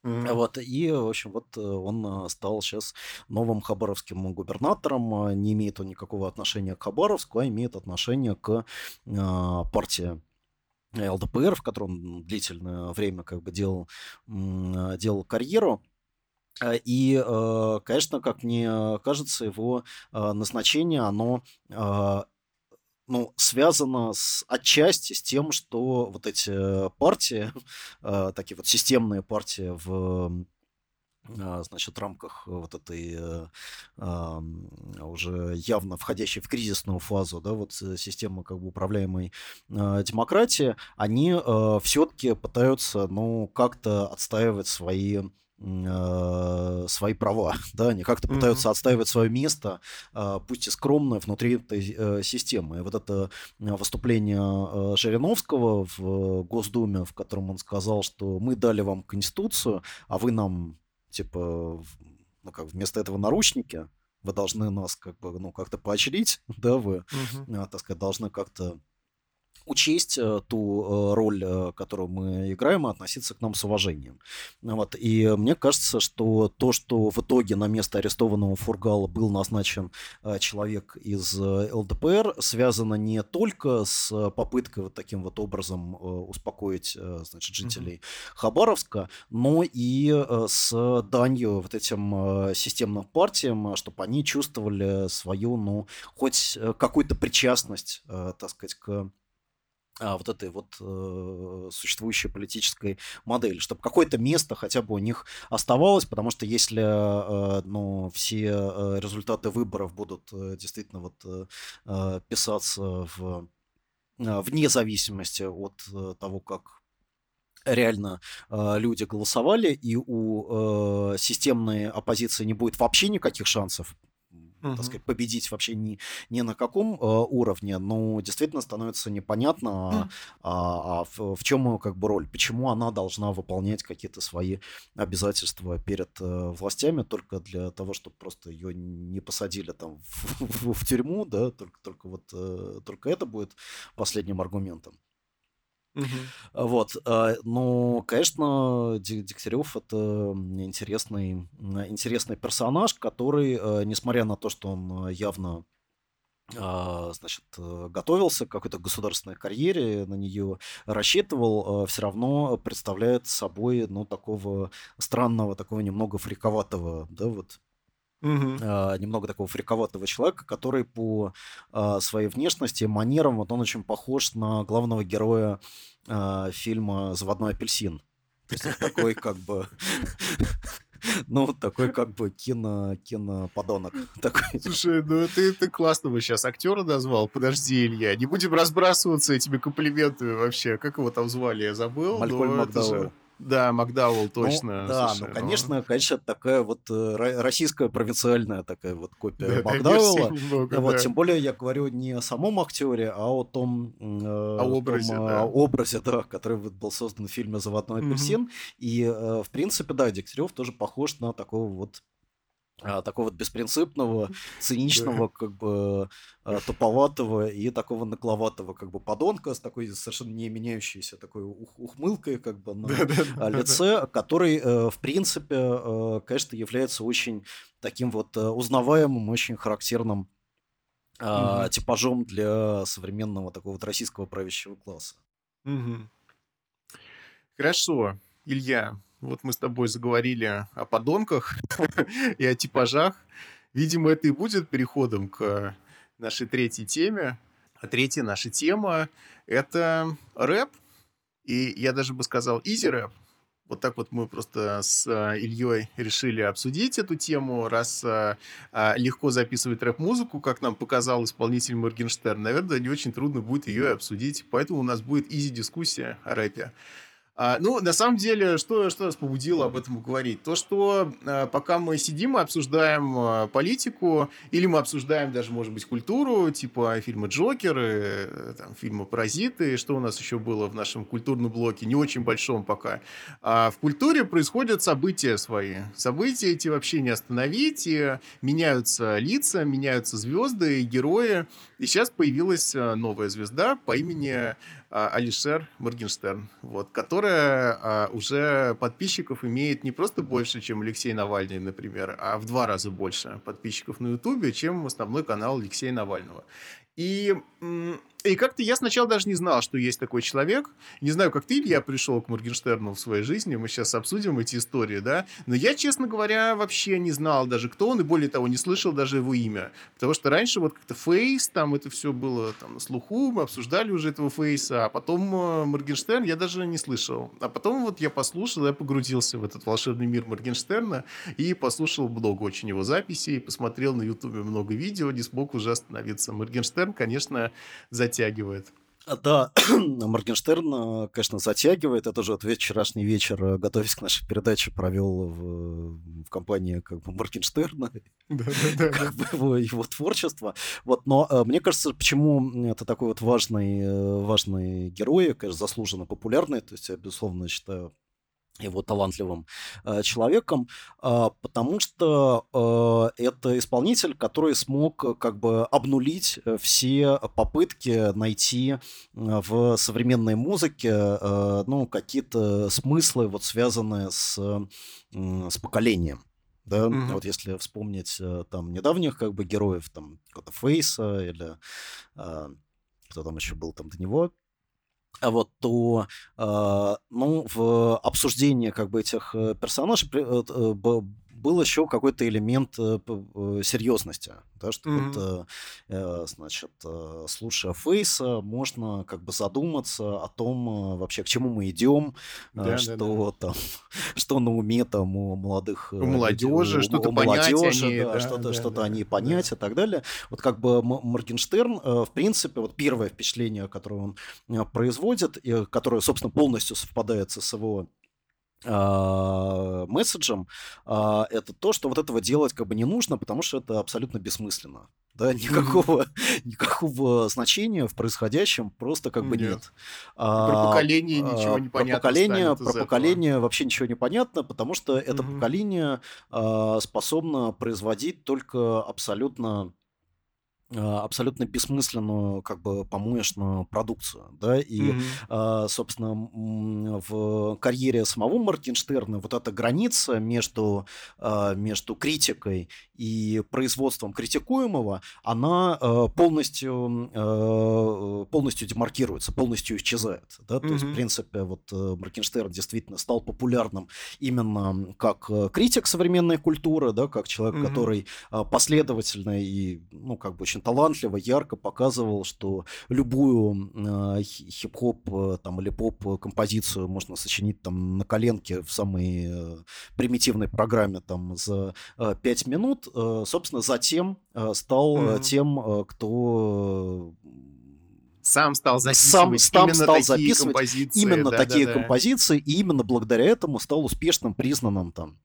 Вот, и, в общем, вот э, он э, стал сейчас новым хабаровским губернатором. Не имеет он никакого отношения к Хабаровску, а имеет отношение к а, партии ЛДПР, в которой он длительное время как бы делал, делал карьеру. И, э, конечно, как мне кажется, его назначение, оно ну, связано с, отчасти с тем, что вот эти партии, э, такие вот системные партии в а, значит, рамках вот этой э, уже явно входящей в кризисную фазу, да, вот э, системы как бы управляемой э, демократии, они э, все-таки пытаются, ну, как-то отстаивать свои э, свои права, да, они как-то mm-hmm. пытаются отстаивать свое место, э, пусть и скромное, внутри этой э, системы. И вот это выступление э, Жириновского в Госдуме, в котором он сказал, что мы дали вам Конституцию, а вы нам, типа, ну как, вместо этого наручники, вы должны нас как бы, ну, как-то поощрить, да, вы, mm-hmm. так сказать, должны как-то учесть э, ту э, роль, э, которую мы играем, и относиться к нам с уважением. Вот. И мне кажется, что то, что в итоге на место арестованного Фургала был назначен человек из ЛДПР, связано не только с попыткой вот таким вот образом успокоить значит, жителей mm-hmm. Хабаровска, но и с данью вот этим системным партиям, чтобы они чувствовали свою, ну, хоть какую-то причастность, так сказать, к а, вот этой вот э, существующей политической модели, чтобы какое-то место хотя бы у них оставалось, потому что если э, ну, все э, результаты выборов будут э, действительно вот э, э писаться в, э, вне зависимости от э, того, как реально э, люди голосовали, и у э, системной оппозиции не будет вообще никаких шансов uh-huh. так сказать, победить вообще ни, ни на каком э, уровне, но действительно становится непонятно, uh-huh. а, а в, в чем как бы роль, почему она должна выполнять какие-то свои обязательства перед э, властями только для того, чтобы просто ее не посадили там в, в, в тюрьму, да, только, только вот э, только это будет последним аргументом. Угу. Вот, а, ну, конечно, Дегтярев это интересный, интересный персонаж, который, э, несмотря на то, что он явно а, значит, готовился к какой-то государственной карьере, на нее рассчитывал, все равно представляет собой, ну, такого странного, такого немного фриковатого, да, вот Угу. Uh, немного такого фриковатого человека, который по uh, своей внешности, манерам, вот он очень похож на главного героя uh, фильма «Заводной апельсин». То есть такой как бы... Ну, такой как бы кино, киноподонок. Такой. Слушай, ну ты, ты классного сейчас актера назвал. Подожди, Илья, не будем разбрасываться этими комплиментами вообще. Как его там звали, я забыл. Малькольм Макдауэлл. Да, Макдауэлл, точно. Ну, да, слушай, ну, конечно, ну... конечно, такая вот э, российская провинциальная такая вот копия да, Макдауэлла. Много, вот, да. Тем более я говорю не о самом актере, а о том, э, о образе, том, да. образе, да, который был создан в фильме «Заводной апельсин». Угу. И, э, в принципе, да, Дегтярев тоже похож на такого вот такого вот беспринципного, циничного, как бы а, туповатого и такого нагловатого как бы подонка с такой совершенно не меняющейся такой ухмылкой как бы на а, лице, который э, в принципе, э, конечно, является очень таким вот э, узнаваемым, очень характерным типажом для современного такого вот российского правящего класса. Хорошо, Илья, вот мы с тобой заговорили о подонках и о типажах. Видимо, это и будет переходом к нашей третьей теме. А третья наша тема — это рэп. И я даже бы сказал easy рэп. Вот так вот мы просто с а, Ильей решили обсудить эту тему. Раз а, а, легко записывать рэп-музыку, как нам показал исполнитель Моргенштерн, наверное, не очень трудно будет ее обсудить. Поэтому у нас будет easy дискуссия о рэпе. А, ну, на самом деле, что, что нас побудило об этом говорить? То, что а, пока мы сидим и обсуждаем а, политику, или мы обсуждаем даже, может быть, культуру, типа фильма «Джокер», и, там, фильма «Паразиты», что у нас еще было в нашем культурном блоке, не очень большом пока. А в культуре происходят события свои. События эти вообще не остановить, и меняются лица, меняются звезды и герои. И сейчас появилась новая звезда по имени а, Алишер Моргенштерн, вот, которая а, уже подписчиков имеет не просто больше, чем Алексей Навальный, например, а в два раза больше подписчиков на Ютубе, чем основной канал Алексея Навального. И и как-то я сначала даже не знал, что есть такой человек. Не знаю, как ты, я пришел к Моргенштерну в своей жизни. Мы сейчас обсудим эти истории, да. Но я, честно говоря, вообще не знал даже, кто он, и более того, не слышал даже его имя. Потому что раньше вот как-то Фейс, там это все было там на слуху, мы обсуждали уже этого Фейса, а потом э, Моргенштерн я даже не слышал. А потом вот я послушал, я погрузился в этот волшебный мир Моргенштерна и послушал много очень его записей, посмотрел на Ютубе много видео, не смог уже остановиться. Моргенштерн, конечно, за затягивает. А, да, Моргенштерн, конечно, затягивает. Это же вот весь вчерашний вечер, э, готовясь к нашей передаче, провел в, в компании как бы Моргенштерна, как бы его, его творчество. Вот, но э, мне кажется, почему это такой вот важный, э, важный герой, конечно, заслуженно популярный, то есть я, безусловно, считаю его талантливым э, человеком, э, потому что э, это исполнитель, который смог э, как бы обнулить э, все попытки найти э, в современной музыке э, ну, какие-то смыслы, вот, связанные с, э, с поколением. Да, mm-hmm. вот если вспомнить там недавних как бы героев, там какого-то Фейса или э, кто там еще был там до него, вот, то, э, ну, в обсуждении как бы этих э, персонажей э, был еще какой-то элемент э, э, серьезности, да, что mm-hmm. вот, э, значит, слушая Фейса, можно как бы задуматься о том вообще, к чему мы идем, да, что да, да. там, что на уме там у молодых у молодежи, что-то молодежи, они, да, да, что-то, да, что-то да, они да. понять и так далее. Вот как бы Моргенштерн, в принципе, вот первое впечатление, которое он производит, и которое, собственно, полностью совпадает с его месседжем, а, это то, что вот этого делать как бы не нужно, потому что это абсолютно бессмысленно. Да, никакого, никакого значения в происходящем просто как бы нет. нет. А, про поколение ничего не понятно. Про поколение, про поколение вообще ничего не понятно, потому что это mm-hmm. поколение способно производить только абсолютно а, абсолютно бессмысленную, как бы, помоечную продукцию, да, и, mm-hmm. собственно, в карьере самого Мартинштерна вот эта граница между, а, между критикой и производством критикуемого, она полностью, полностью демаркируется, полностью исчезает, да, то mm-hmm. есть, в принципе, вот э, Мартинштерн действительно стал популярным именно как э, критик современной культуры, да, как человек, mm-hmm. который последовательно и, ну, как бы очень талантливо, ярко показывал, что любую э, хип-хоп э, там, или поп-композицию можно сочинить там на коленке в самой э, примитивной программе там за э, 5 минут. Э, собственно, затем э, стал mm-hmm. тем, э, кто сам стал записывать сам, именно стал такие записывать композиции. именно да, такие да, да. композиции, и именно благодаря этому стал успешным, признанным там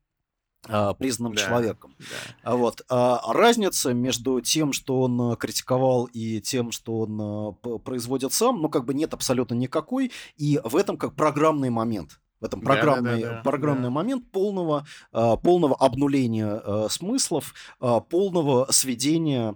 признанным да, человеком. Да. Вот. А разница между тем, что он критиковал, и тем, что он а, производит сам, ну, как бы нет абсолютно никакой, и в этом как программный момент. В этом программный, да, да, да, программный да. момент полного, полного обнуления смыслов, полного сведения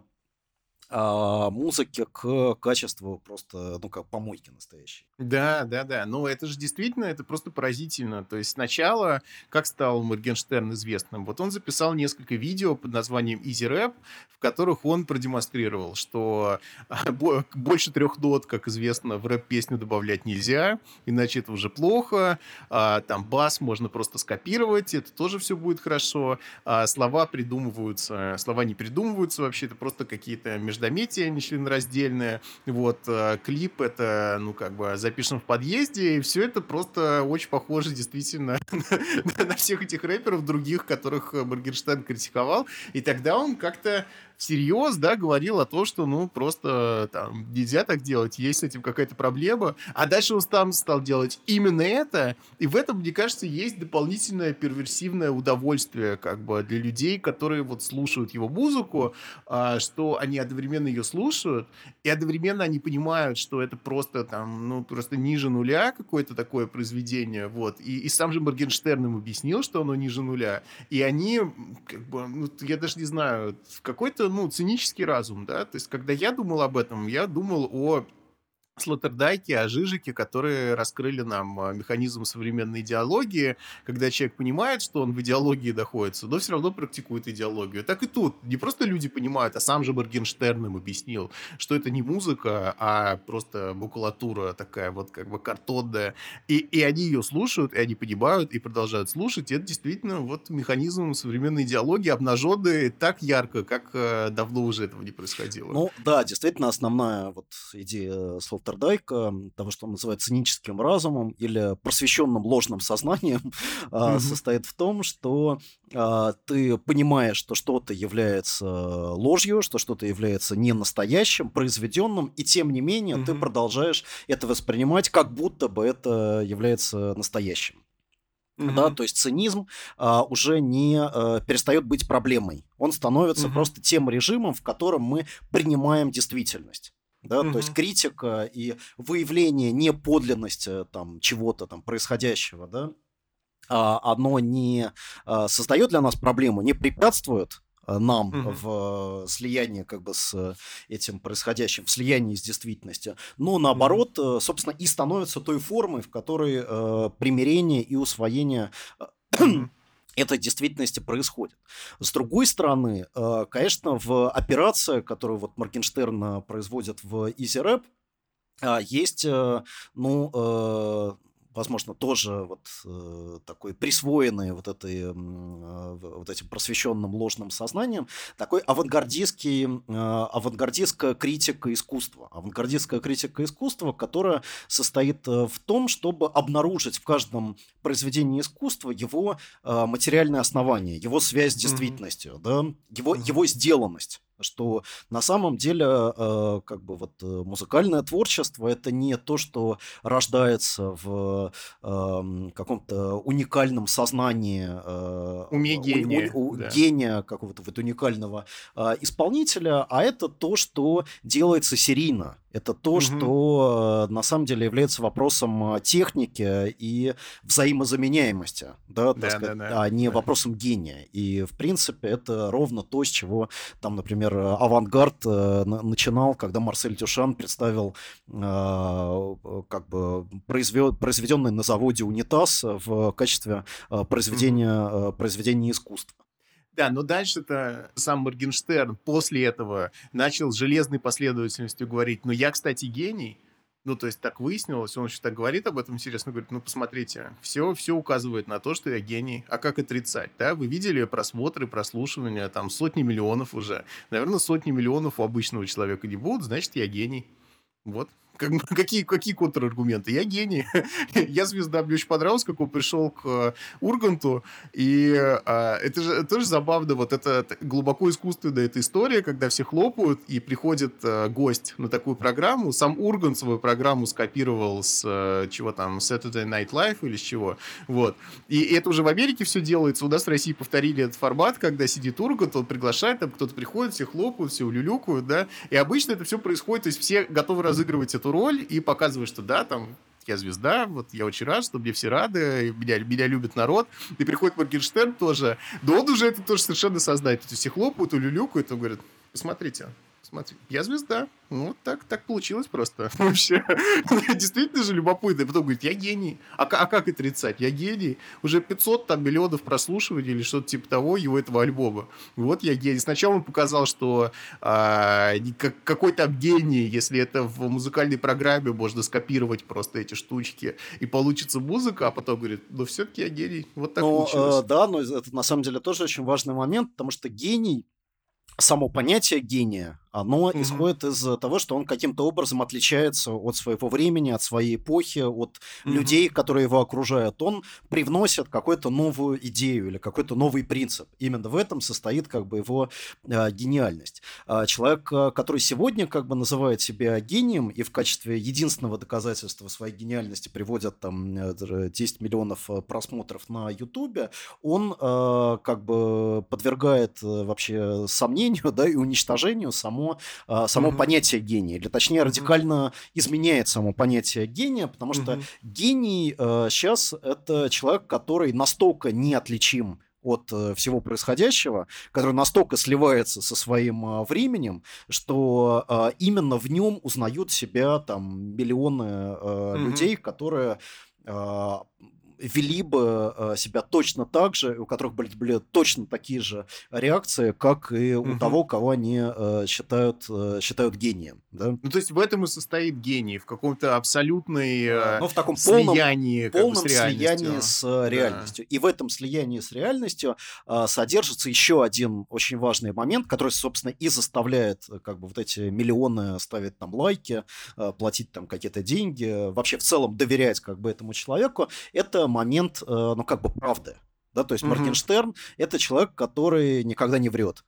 а, музыки к качеству просто, ну, как помойки настоящей. Да, да, да. Но это же действительно, это просто поразительно. То есть сначала, как стал Моргенштерн известным? Вот он записал несколько видео под названием Easy Rap, в которых он продемонстрировал, что а, больше трех нот, как известно, в рэп-песню добавлять нельзя, иначе это уже плохо. А, там бас можно просто скопировать, это тоже все будет хорошо. А слова придумываются, слова не придумываются вообще, это просто какие-то между междометия нечленораздельное. Вот, э, клип это, ну, как бы, запишем в подъезде, и все это просто очень похоже действительно на всех этих рэперов других, которых Моргенштерн критиковал. И тогда он как-то всерьез, да, говорил о том, что, ну, просто там нельзя так делать, есть с этим какая-то проблема. А дальше он сам стал делать именно это, и в этом, мне кажется, есть дополнительное перверсивное удовольствие, как бы, для людей, которые вот слушают его музыку, а, что они одновременно ее слушают, и одновременно они понимают, что это просто там, ну, просто ниже нуля какое-то такое произведение, вот. И, и сам же Моргенштерн им объяснил, что оно ниже нуля. И они, как бы, ну, я даже не знаю, в какой-то ну, цинический разум, да, то есть, когда я думал об этом, я думал о Слоттердайке, о Жижике, которые раскрыли нам а, механизм современной идеологии, когда человек понимает, что он в идеологии находится, но все равно практикует идеологию. Так и тут. Не просто люди понимают, а сам же Моргенштерн им объяснил, что это не музыка, а просто макулатура такая вот как бы картонная. И, и они ее слушают, и они понимают, и продолжают слушать. И это действительно вот механизм современной идеологии, обнаженный так ярко, как э, давно уже этого не происходило. Ну да, действительно основная вот идея слов Слоттердайка, того, что он называет циническим разумом или просвещенным ложным сознанием, mm-hmm. состоит в том, что а, ты понимаешь, что что-то является ложью, что что-то является не настоящим, произведенным, и тем не менее mm-hmm. ты продолжаешь это воспринимать, как будто бы это является настоящим. Mm-hmm. Да, то есть цинизм а, уже не а, перестает быть проблемой. Он становится mm-hmm. просто тем режимом, в котором мы принимаем действительность да, угу. то есть критика и выявление неподлинности там чего-то там происходящего, да, а, оно не а, создает для нас проблему, не препятствует а, нам угу. в слиянии как бы с этим происходящим, в слиянии с действительностью, но наоборот, угу. собственно, и становится той формой, в которой э, примирение и усвоение угу это в действительности происходит. С другой стороны, э, конечно, в операции, которую вот Моргенштерн э, производит в Easy Rap, э, есть, ну, возможно, тоже вот э, такой присвоенный вот, этой, э, вот этим просвещенным ложным сознанием, такой авангардистский, э, авангардистская критика искусства. Авангардистская критика искусства, которая состоит э, в том, чтобы обнаружить в каждом произведении искусства его э, материальное основание, его связь с действительностью, mm-hmm. да, его, mm-hmm. его сделанность что на самом деле э, как бы вот э, музыкальное творчество это не то, что рождается в э, каком-то уникальном сознании э, Уме гения, у, у, да. гения какого-то вот уникального э, исполнителя, а это то, что делается серийно. Это то, угу. что на самом деле является вопросом техники и взаимозаменяемости, да, да, сказать, да, да, а не да. вопросом гения. И в принципе это ровно то, с чего там, например, например, авангард э, начинал, когда Марсель Тюшан представил э, как бы произведенный на заводе унитаз в качестве э, произведения, произведения искусства. Да, но дальше-то сам Моргенштерн после этого начал железной последовательностью говорить, ну я, кстати, гений, ну, то есть так выяснилось, он еще так говорит об этом, интересно, говорит, ну, посмотрите, все, все указывает на то, что я гений. А как отрицать, да? Вы видели просмотры, прослушивания, там, сотни миллионов уже. Наверное, сотни миллионов у обычного человека не будут, значит, я гений. Вот, Как, какие, какие контраргументы? Я гений. я звезда. Мне очень понравилось, как он пришел к э, Урганту. И а, это же тоже забавно. Вот это глубоко искусственная эта история, когда все хлопают, и приходит а, гость на такую программу. Сам Ургант свою программу скопировал с а, чего там, Saturday Night Live или с чего. Вот. И, и это уже в Америке все делается. У нас в России повторили этот формат, когда сидит Ургант, он приглашает, там кто-то приходит, все хлопают, все улюлюкают, да. И обычно это все происходит, то есть все готовы разыгрывать эту роль и показывают, что да, там я звезда, вот я очень рад, что мне все рады, меня, меня любит народ. И приходит Моргенштерн тоже, да он уже это тоже совершенно сознает. То есть все хлопают, улюлюкают, он говорит, посмотрите, смотри, я звезда. Ну, вот так, так получилось просто. Вообще, действительно же любопытно. И потом говорит, я гений. А, а как отрицать? Я гений. Уже 500 там миллионов прослушиваний или что-то типа того его этого альбома. Вот я гений. Сначала он показал, что а, какой там гений, если это в музыкальной программе можно скопировать просто эти штучки и получится музыка, а потом говорит, ну все-таки я гений. Вот так но, получилось. Э, да, но это на самом деле тоже очень важный момент, потому что гений само понятие гения оно угу. исходит из того, что он каким-то образом отличается от своего времени, от своей эпохи, от угу. людей, которые его окружают. Он привносит какую-то новую идею или какой-то новый принцип. Именно в этом состоит как бы его э, гениальность. А человек, а, который сегодня как бы называет себя гением и в качестве единственного доказательства своей гениальности приводят там 10 э, миллионов э, просмотров на Ютубе, он э, как бы подвергает э, вообще сомнению да, и уничтожению само само, а, само mm-hmm. понятие гения, или точнее радикально mm-hmm. изменяет само понятие гения, потому что mm-hmm. гений э, сейчас это человек, который настолько неотличим от э, всего происходящего, который настолько сливается со своим э, временем, что именно в нем узнают себя там миллионы mm-hmm. людей, которые вели бы э, себя точно так же, у которых были, были точно такие же реакции, как и у угу. того, кого они э, считают, э, считают гением. Да? Ну, то есть в этом и состоит гений, в каком-то абсолютной ну, в таком слиянии, полном, полном с слиянии с реальностью. Да. И в этом слиянии с реальностью содержится еще один очень важный момент, который, собственно, и заставляет как бы вот эти миллионы ставить там лайки, платить там какие-то деньги, вообще в целом доверять как бы этому человеку. Это момент, э, ну, как бы правды. Да, то есть. Моргенштерн – это человек, который никогда не врет.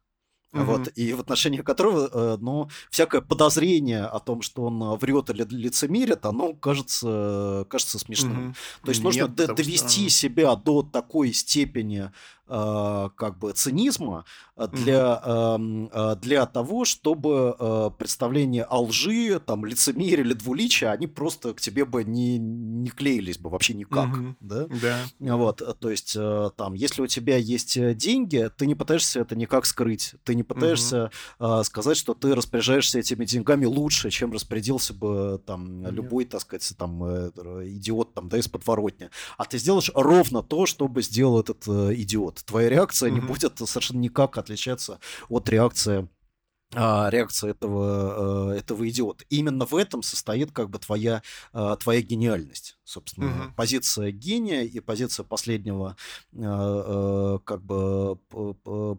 Угу. Вот, и в отношении которого, э, ну, всякое подозрение о том, что он врет или лицемерит, оно кажется, кажется смешным. Угу. То есть Нет, нужно довести что... себя до такой степени э, как бы цинизма для, mm-hmm. для того, чтобы э, представления о лжи, там, лицемерие или двуличия, они просто к тебе бы не, не клеились бы вообще никак. Mm-hmm. Да? Да. Вот, то есть, там, если у тебя есть деньги, ты не пытаешься это никак скрыть. Ты не пытаешься mm-hmm. сказать, что ты распоряжаешься этими деньгами лучше, чем распорядился бы там mm-hmm. любой, так сказать, там, идиот там, да, из подворотни. А ты сделаешь ровно то, чтобы сделал этот идиот твоя реакция mm-hmm. не будет совершенно никак отличаться от реакции а, реакция этого, э, этого идиота. Именно в этом состоит как бы твоя, а, твоя гениальность. Собственно, угу. позиция гения и позиция последнего а, как бы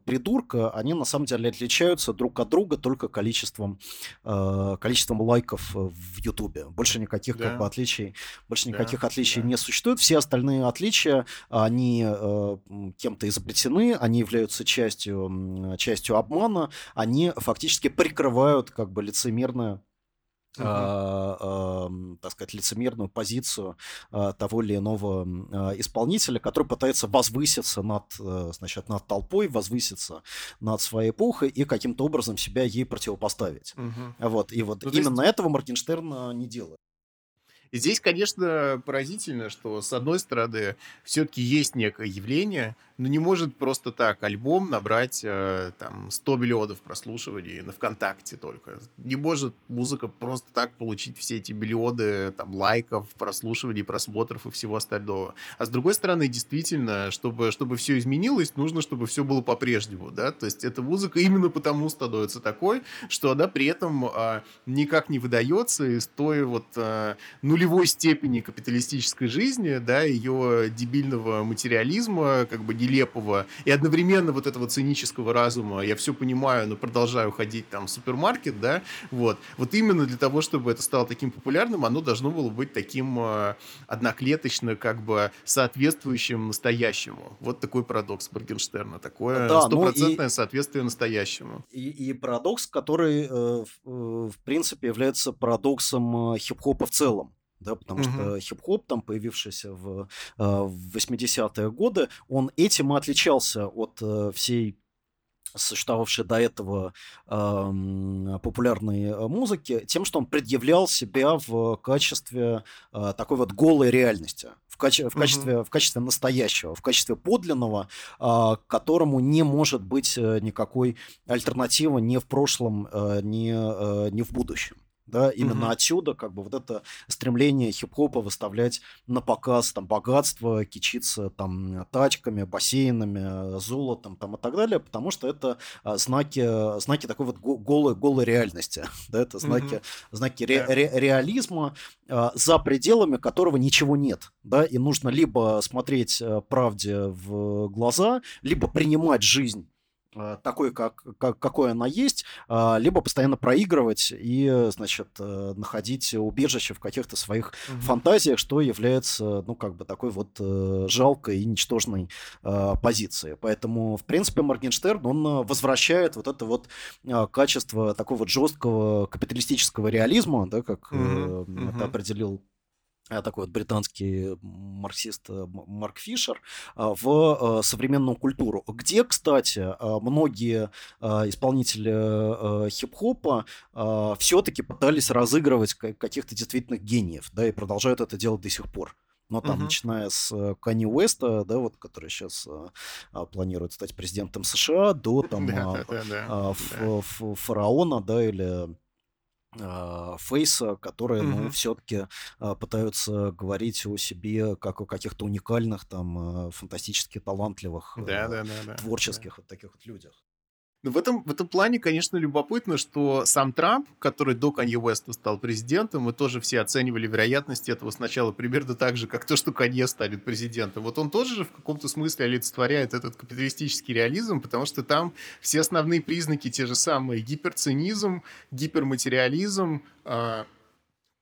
придурка, они на самом деле отличаются друг от друга только количеством, количеством лайков в Ютубе. Больше никаких да. как бы отличий, больше никаких да. отличий да. не существует. Все остальные отличия, они кем-то изобретены, они являются частью, частью обмана, они фактически прикрывают как бы лицемерную Uh-huh. А, а, так сказать, лицемерную позицию а, того или иного а, исполнителя, который пытается возвыситься над, а, значит, над толпой, возвыситься над своей эпохой и каким-то образом себя ей противопоставить. Uh-huh. Вот. И вот ну, именно есть... этого Моргенштерн не делает. И здесь, конечно, поразительно, что, с одной стороны, все-таки есть некое явление, но не может просто так альбом набрать э, там 100 миллионов прослушиваний на ВКонтакте только. Не может музыка просто так получить все эти миллионы там лайков, прослушиваний, просмотров и всего остального. А с другой стороны, действительно, чтобы, чтобы все изменилось, нужно, чтобы все было по-прежнему, да, то есть эта музыка именно потому становится такой, что она при этом э, никак не выдается из той вот э, нулевой степени капиталистической жизни, да, ее дебильного материализма, как бы не нелепого и одновременно вот этого цинического разума. Я все понимаю, но продолжаю ходить там в супермаркет, да, вот. Вот именно для того, чтобы это стало таким популярным, оно должно было быть таким э, одноклеточно, как бы соответствующим настоящему. Вот такой парадокс Моргенштерна, такое ну стопроцентное да, и, соответствие настоящему. И, и парадокс, который, э, в, э, в принципе, является парадоксом хип-хопа в целом да, потому угу. что хип-хоп, там появившийся в, э, в 80-е годы, он этим и отличался от э, всей существовавшей до этого э, популярной музыки, тем, что он предъявлял себя в качестве э, такой вот голой реальности, в, каче- в, качестве, uh-huh. в качестве настоящего, в качестве подлинного, э, которому не может быть никакой альтернативы ни в прошлом, э, ни, э, ни в будущем да, именно угу. отсюда как бы вот это стремление хип-хопа выставлять на показ там богатство, кичиться там тачками, бассейнами, золотом там и так далее, потому что это а, знаки, знаки такой вот голой, голой реальности, да, это знаки, угу. знаки ре, ре, реализма, а, за пределами которого ничего нет, да, и нужно либо смотреть а, правде в глаза, либо принимать жизнь Э, такой, как, как, какой она есть, а, либо постоянно проигрывать и, значит, э, находить убежище в каких-то своих угу. фантазиях, что является, ну, как бы такой вот э, жалкой и ничтожной а, позицией. Поэтому, в принципе, Моргенштерн, он возвращает вот это вот а, качество такого вот жесткого капиталистического реализма, да, как угу. это определил Э, такой вот британский марксист э, Марк Фишер, э, в современную культуру, где, кстати, многие исполнители хип-хопа все-таки пытались разыгрывать каких-то действительно гениев, да, и продолжают это делать до сих пор. Но там, uh-huh. начиная с Канни Уэста, да, вот, который сейчас а, планирует стать президентом США, до там а, фараона, да, или а, Фейса, которые, mm-hmm. ну, все-таки а, пытаются говорить о себе как о каких-то уникальных, там, а, фантастически талантливых, да, да, да, творческих да. вот таких вот людях. Ну, в этом, в этом плане, конечно, любопытно, что сам Трамп, который до Канье Уэста стал президентом, мы тоже все оценивали вероятность этого сначала примерно так же, как то, что Канье станет президентом. Вот он тоже же в каком-то смысле олицетворяет этот капиталистический реализм, потому что там все основные признаки те же самые. Гиперцинизм, гиперматериализм, а,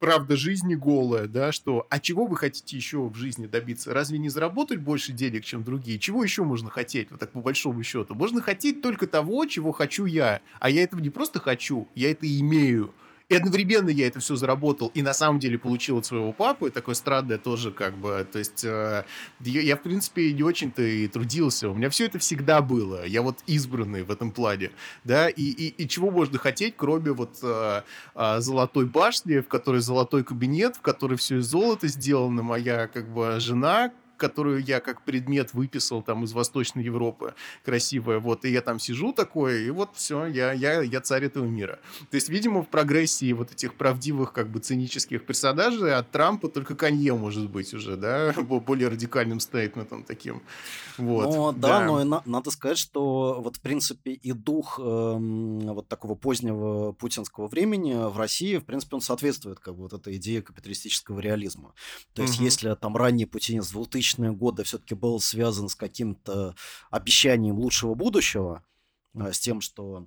правда жизни голая, да, что а чего вы хотите еще в жизни добиться? Разве не заработать больше денег, чем другие? Чего еще можно хотеть, вот так по большому счету? Можно хотеть только того, чего хочу я. А я этого не просто хочу, я это имею. И одновременно я это все заработал и на самом деле получил от своего папы, такое странное тоже как бы, то есть э, я, в принципе, не очень-то и трудился, у меня все это всегда было, я вот избранный в этом плане, да, и, и, и чего можно хотеть, кроме вот э, э, золотой башни, в которой золотой кабинет, в которой все из золота сделано, моя как бы жена, которую я как предмет выписал там из Восточной Европы, красивая, вот, и я там сижу такой, и вот все, я, я, я царь этого мира. То есть, видимо, в прогрессии вот этих правдивых, как бы, цинических персонажей от Трампа только Конье может быть уже, да, более радикальным стейтментом таким. Вот. Ну, да, да. но и на, надо сказать, что вот, в принципе, и дух э, вот такого позднего путинского времени в России, в принципе, он соответствует как бы вот этой идее капиталистического реализма. То есть, угу. если там ранний путинец 2000 2000-е годы все-таки был связан с каким-то обещанием лучшего будущего, а, с тем, что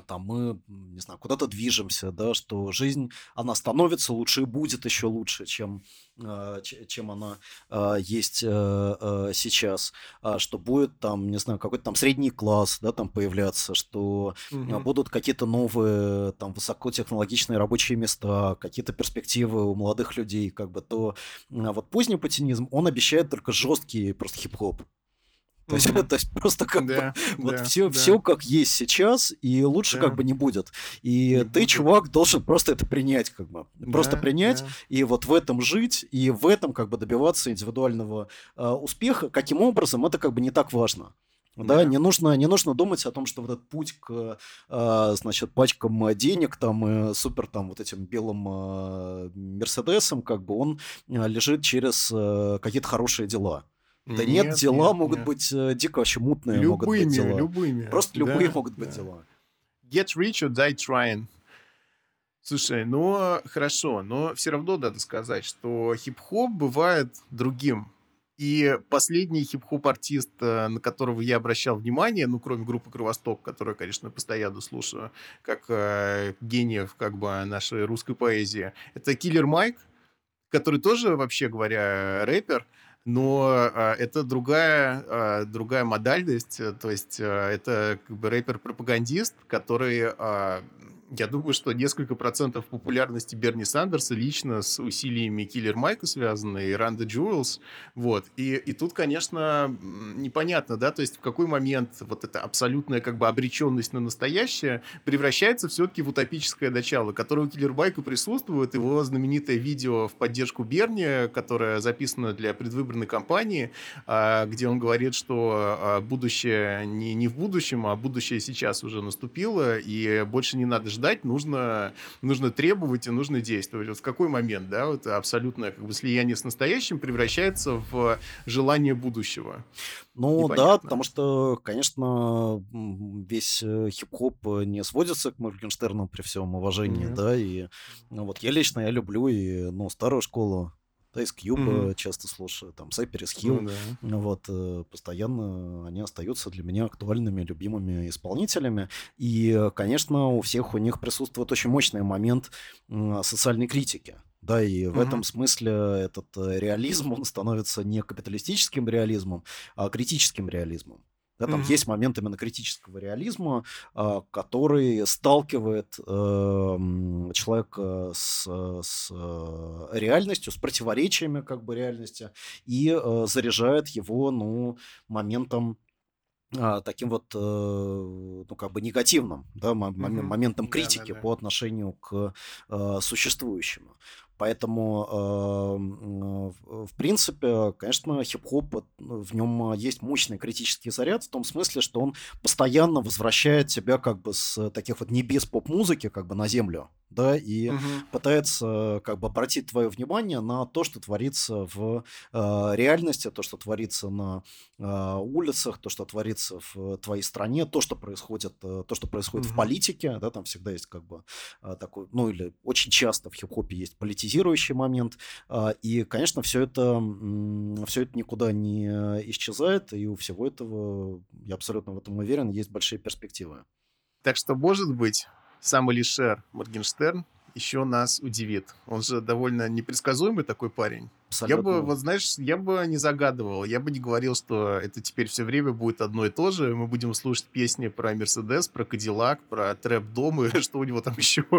там мы, не знаю, куда-то движемся, да, что жизнь, она становится лучше и будет еще лучше, чем, а, чем она есть э, э, сейчас, что будет там, не знаю, какой-то там средний класс, да, там появляться, что угу. будут какие-то новые там высокотехнологичные рабочие места, какие-то перспективы у молодых людей, как бы, то вот поздний путинизм, он обещает только жесткий просто хип-хоп, то есть, то есть просто как бы вот все, все как есть сейчас, и лучше как бы не будет. И ты, чувак, должен просто это принять, как бы. Просто принять, и вот в этом жить, и в этом как бы добиваться индивидуального э, успеха. Каким образом, это как бы не так важно. Да, да, не нужно, не нужно думать о том, что вот этот путь к, э, значит, пачкам денег там и супер там вот этим белым э, Мерседесом, как бы он лежит через э, какие-то хорошие дела. Да нет, нет дела нет, могут нет. быть э, дико вообще мутные. Любыми, могут быть дела. любыми. Просто любые да, могут быть да. дела. Get rich or die trying. Слушай, ну хорошо, но все равно надо сказать, что хип-хоп бывает другим. И последний хип-хоп-артист, э, на которого я обращал внимание, ну, кроме группы «Кровосток», которую, конечно, постоянно слушаю, как э, гениев как бы нашей русской поэзии, это Киллер Майк, который тоже, вообще говоря, рэпер, но э, это другая, э, другая модальность, то есть э, это как бы рэпер-пропагандист, который э, я думаю, что несколько процентов популярности Берни Сандерса лично с усилиями Киллер Майка связаны, и Ранда Джуэлс, вот. И, и тут, конечно, непонятно, да, то есть в какой момент вот эта абсолютная как бы обреченность на настоящее превращается все-таки в утопическое начало, которое у Киллер Майка присутствует, его знаменитое видео в поддержку Берни, которое записано для предвыборной кампании, а, где он говорит, что а, будущее не, не в будущем, а будущее сейчас уже наступило, и больше не надо ждать, нужно, нужно требовать и нужно действовать. Вот в какой момент, да, вот абсолютное как бы слияние с настоящим превращается в желание будущего. Ну Непонятно. да, потому что, конечно, весь э, хип-хоп не сводится к Моргенштерну при всем уважении, mm-hmm. да, и ну, вот я лично, я люблю и, ну, старую школу, да, из Cube mm-hmm. часто слушаю, там, Cypress Hill, да. вот, э, постоянно они остаются для меня актуальными, любимыми исполнителями, и, конечно, у всех у них присутствует очень мощный момент социальной критики, да, и в этом смысле этот э, реализм, он становится не капиталистическим реализмом, а критическим реализмом. Да, там mm-hmm. есть момент именно критического реализма, а, который сталкивает э, человека с, с э, реальностью, с противоречиями как бы реальности и э, заряжает его, ну, моментом а, таким вот, э, ну, как бы негативным, да, mm-hmm. моментом критики да, да, да. по отношению к э, существующему. Поэтому, в принципе, конечно, хип-хоп, в нем есть мощный критический заряд в том смысле, что он постоянно возвращает тебя как бы с таких вот небес поп-музыки как бы на землю, да, и угу. пытается как бы обратить твое внимание на то, что творится в э, реальности, то, что творится на э, улицах, то, что творится в твоей стране, то, что происходит, э, то, что происходит угу. в политике, да, там всегда есть как бы э, такой, ну или очень часто в хип-хопе есть политизирующий момент, э, и, конечно, все это, все это никуда не исчезает, и у всего этого, я абсолютно в этом уверен, есть большие перспективы. Так что, может быть, сам Алишер Моргенштерн еще нас удивит. Он же довольно непредсказуемый такой парень. Абсолютно. Я бы, вот знаешь, я бы не загадывал, я бы не говорил, что это теперь все время будет одно и то же. Мы будем слушать песни про Мерседес, про Кадиллак, про Трэп Дом и что у него там еще.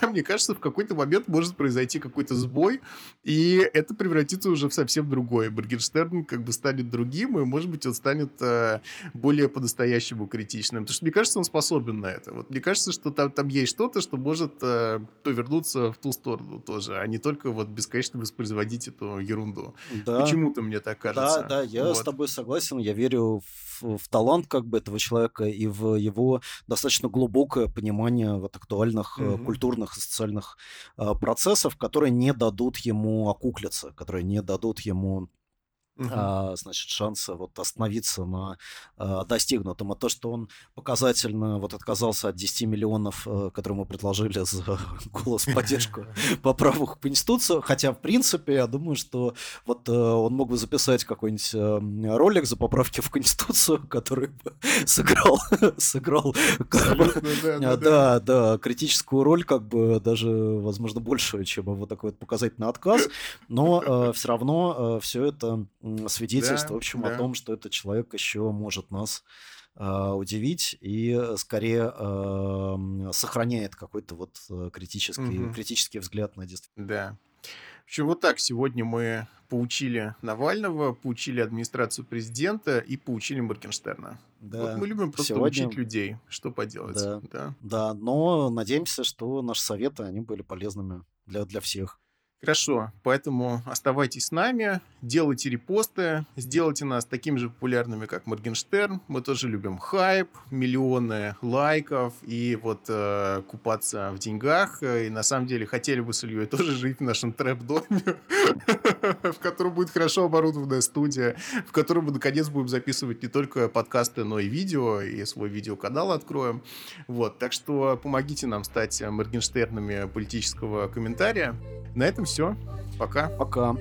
Да, мне кажется, в какой-то момент может произойти какой-то сбой, и это превратится уже в совсем другое. Моргенштерн как бы станет другим, и, может быть, он станет э, более по-настоящему критичным. Потому что мне кажется, он способен на это. Вот мне кажется, что там, там есть что-то, что может э, повернуться в ту сторону тоже, а не только вот бесконечно воспроизводить эту ерунду. Да. Почему-то мне так кажется. Да, да, я вот. с тобой согласен. Я верю в, в талант как бы этого человека и в его достаточно глубокое понимание вот актуальных mm-hmm. культурных и социальных э, процессов, которые не дадут ему окуклиться, которые не дадут ему а, значит, шанса вот остановиться на а, достигнутом. А то, что он показательно вот отказался от 10 миллионов, а, которые мы предложили за голос поддержку поправок в Конституцию, хотя, в принципе, я думаю, что вот а, он мог бы записать какой-нибудь а, ролик за поправки в Конституцию, который бы сыграл, сыграл да, да, да, критическую роль, как бы даже, возможно, большую, чем вот такой вот показательный отказ, но все равно все это свидетельство, да, в общем, да. о том, что этот человек еще может нас э, удивить и э, скорее э, сохраняет какой-то вот э, критический, угу. критический взгляд на действительность. Да. В общем, вот так сегодня мы поучили Навального, поучили администрацию президента и поучили Моргенштерна. Да. Вот мы любим просто сегодня... учить людей, что поделать. Да. да, да, но надеемся, что наши советы, они были полезными для, для всех. Хорошо, поэтому оставайтесь с нами, делайте репосты, сделайте нас такими же популярными, как Моргенштерн. Мы тоже любим хайп, миллионы лайков и вот э, купаться в деньгах. И на самом деле хотели бы с Ильей тоже жить в нашем трэп-доме, в котором будет хорошо оборудованная студия, в котором мы наконец будем записывать не только подкасты, но и видео, и свой видеоканал откроем. Вот, так что помогите нам стать Моргенштернами политического комментария. На этом все. Пока. Пока.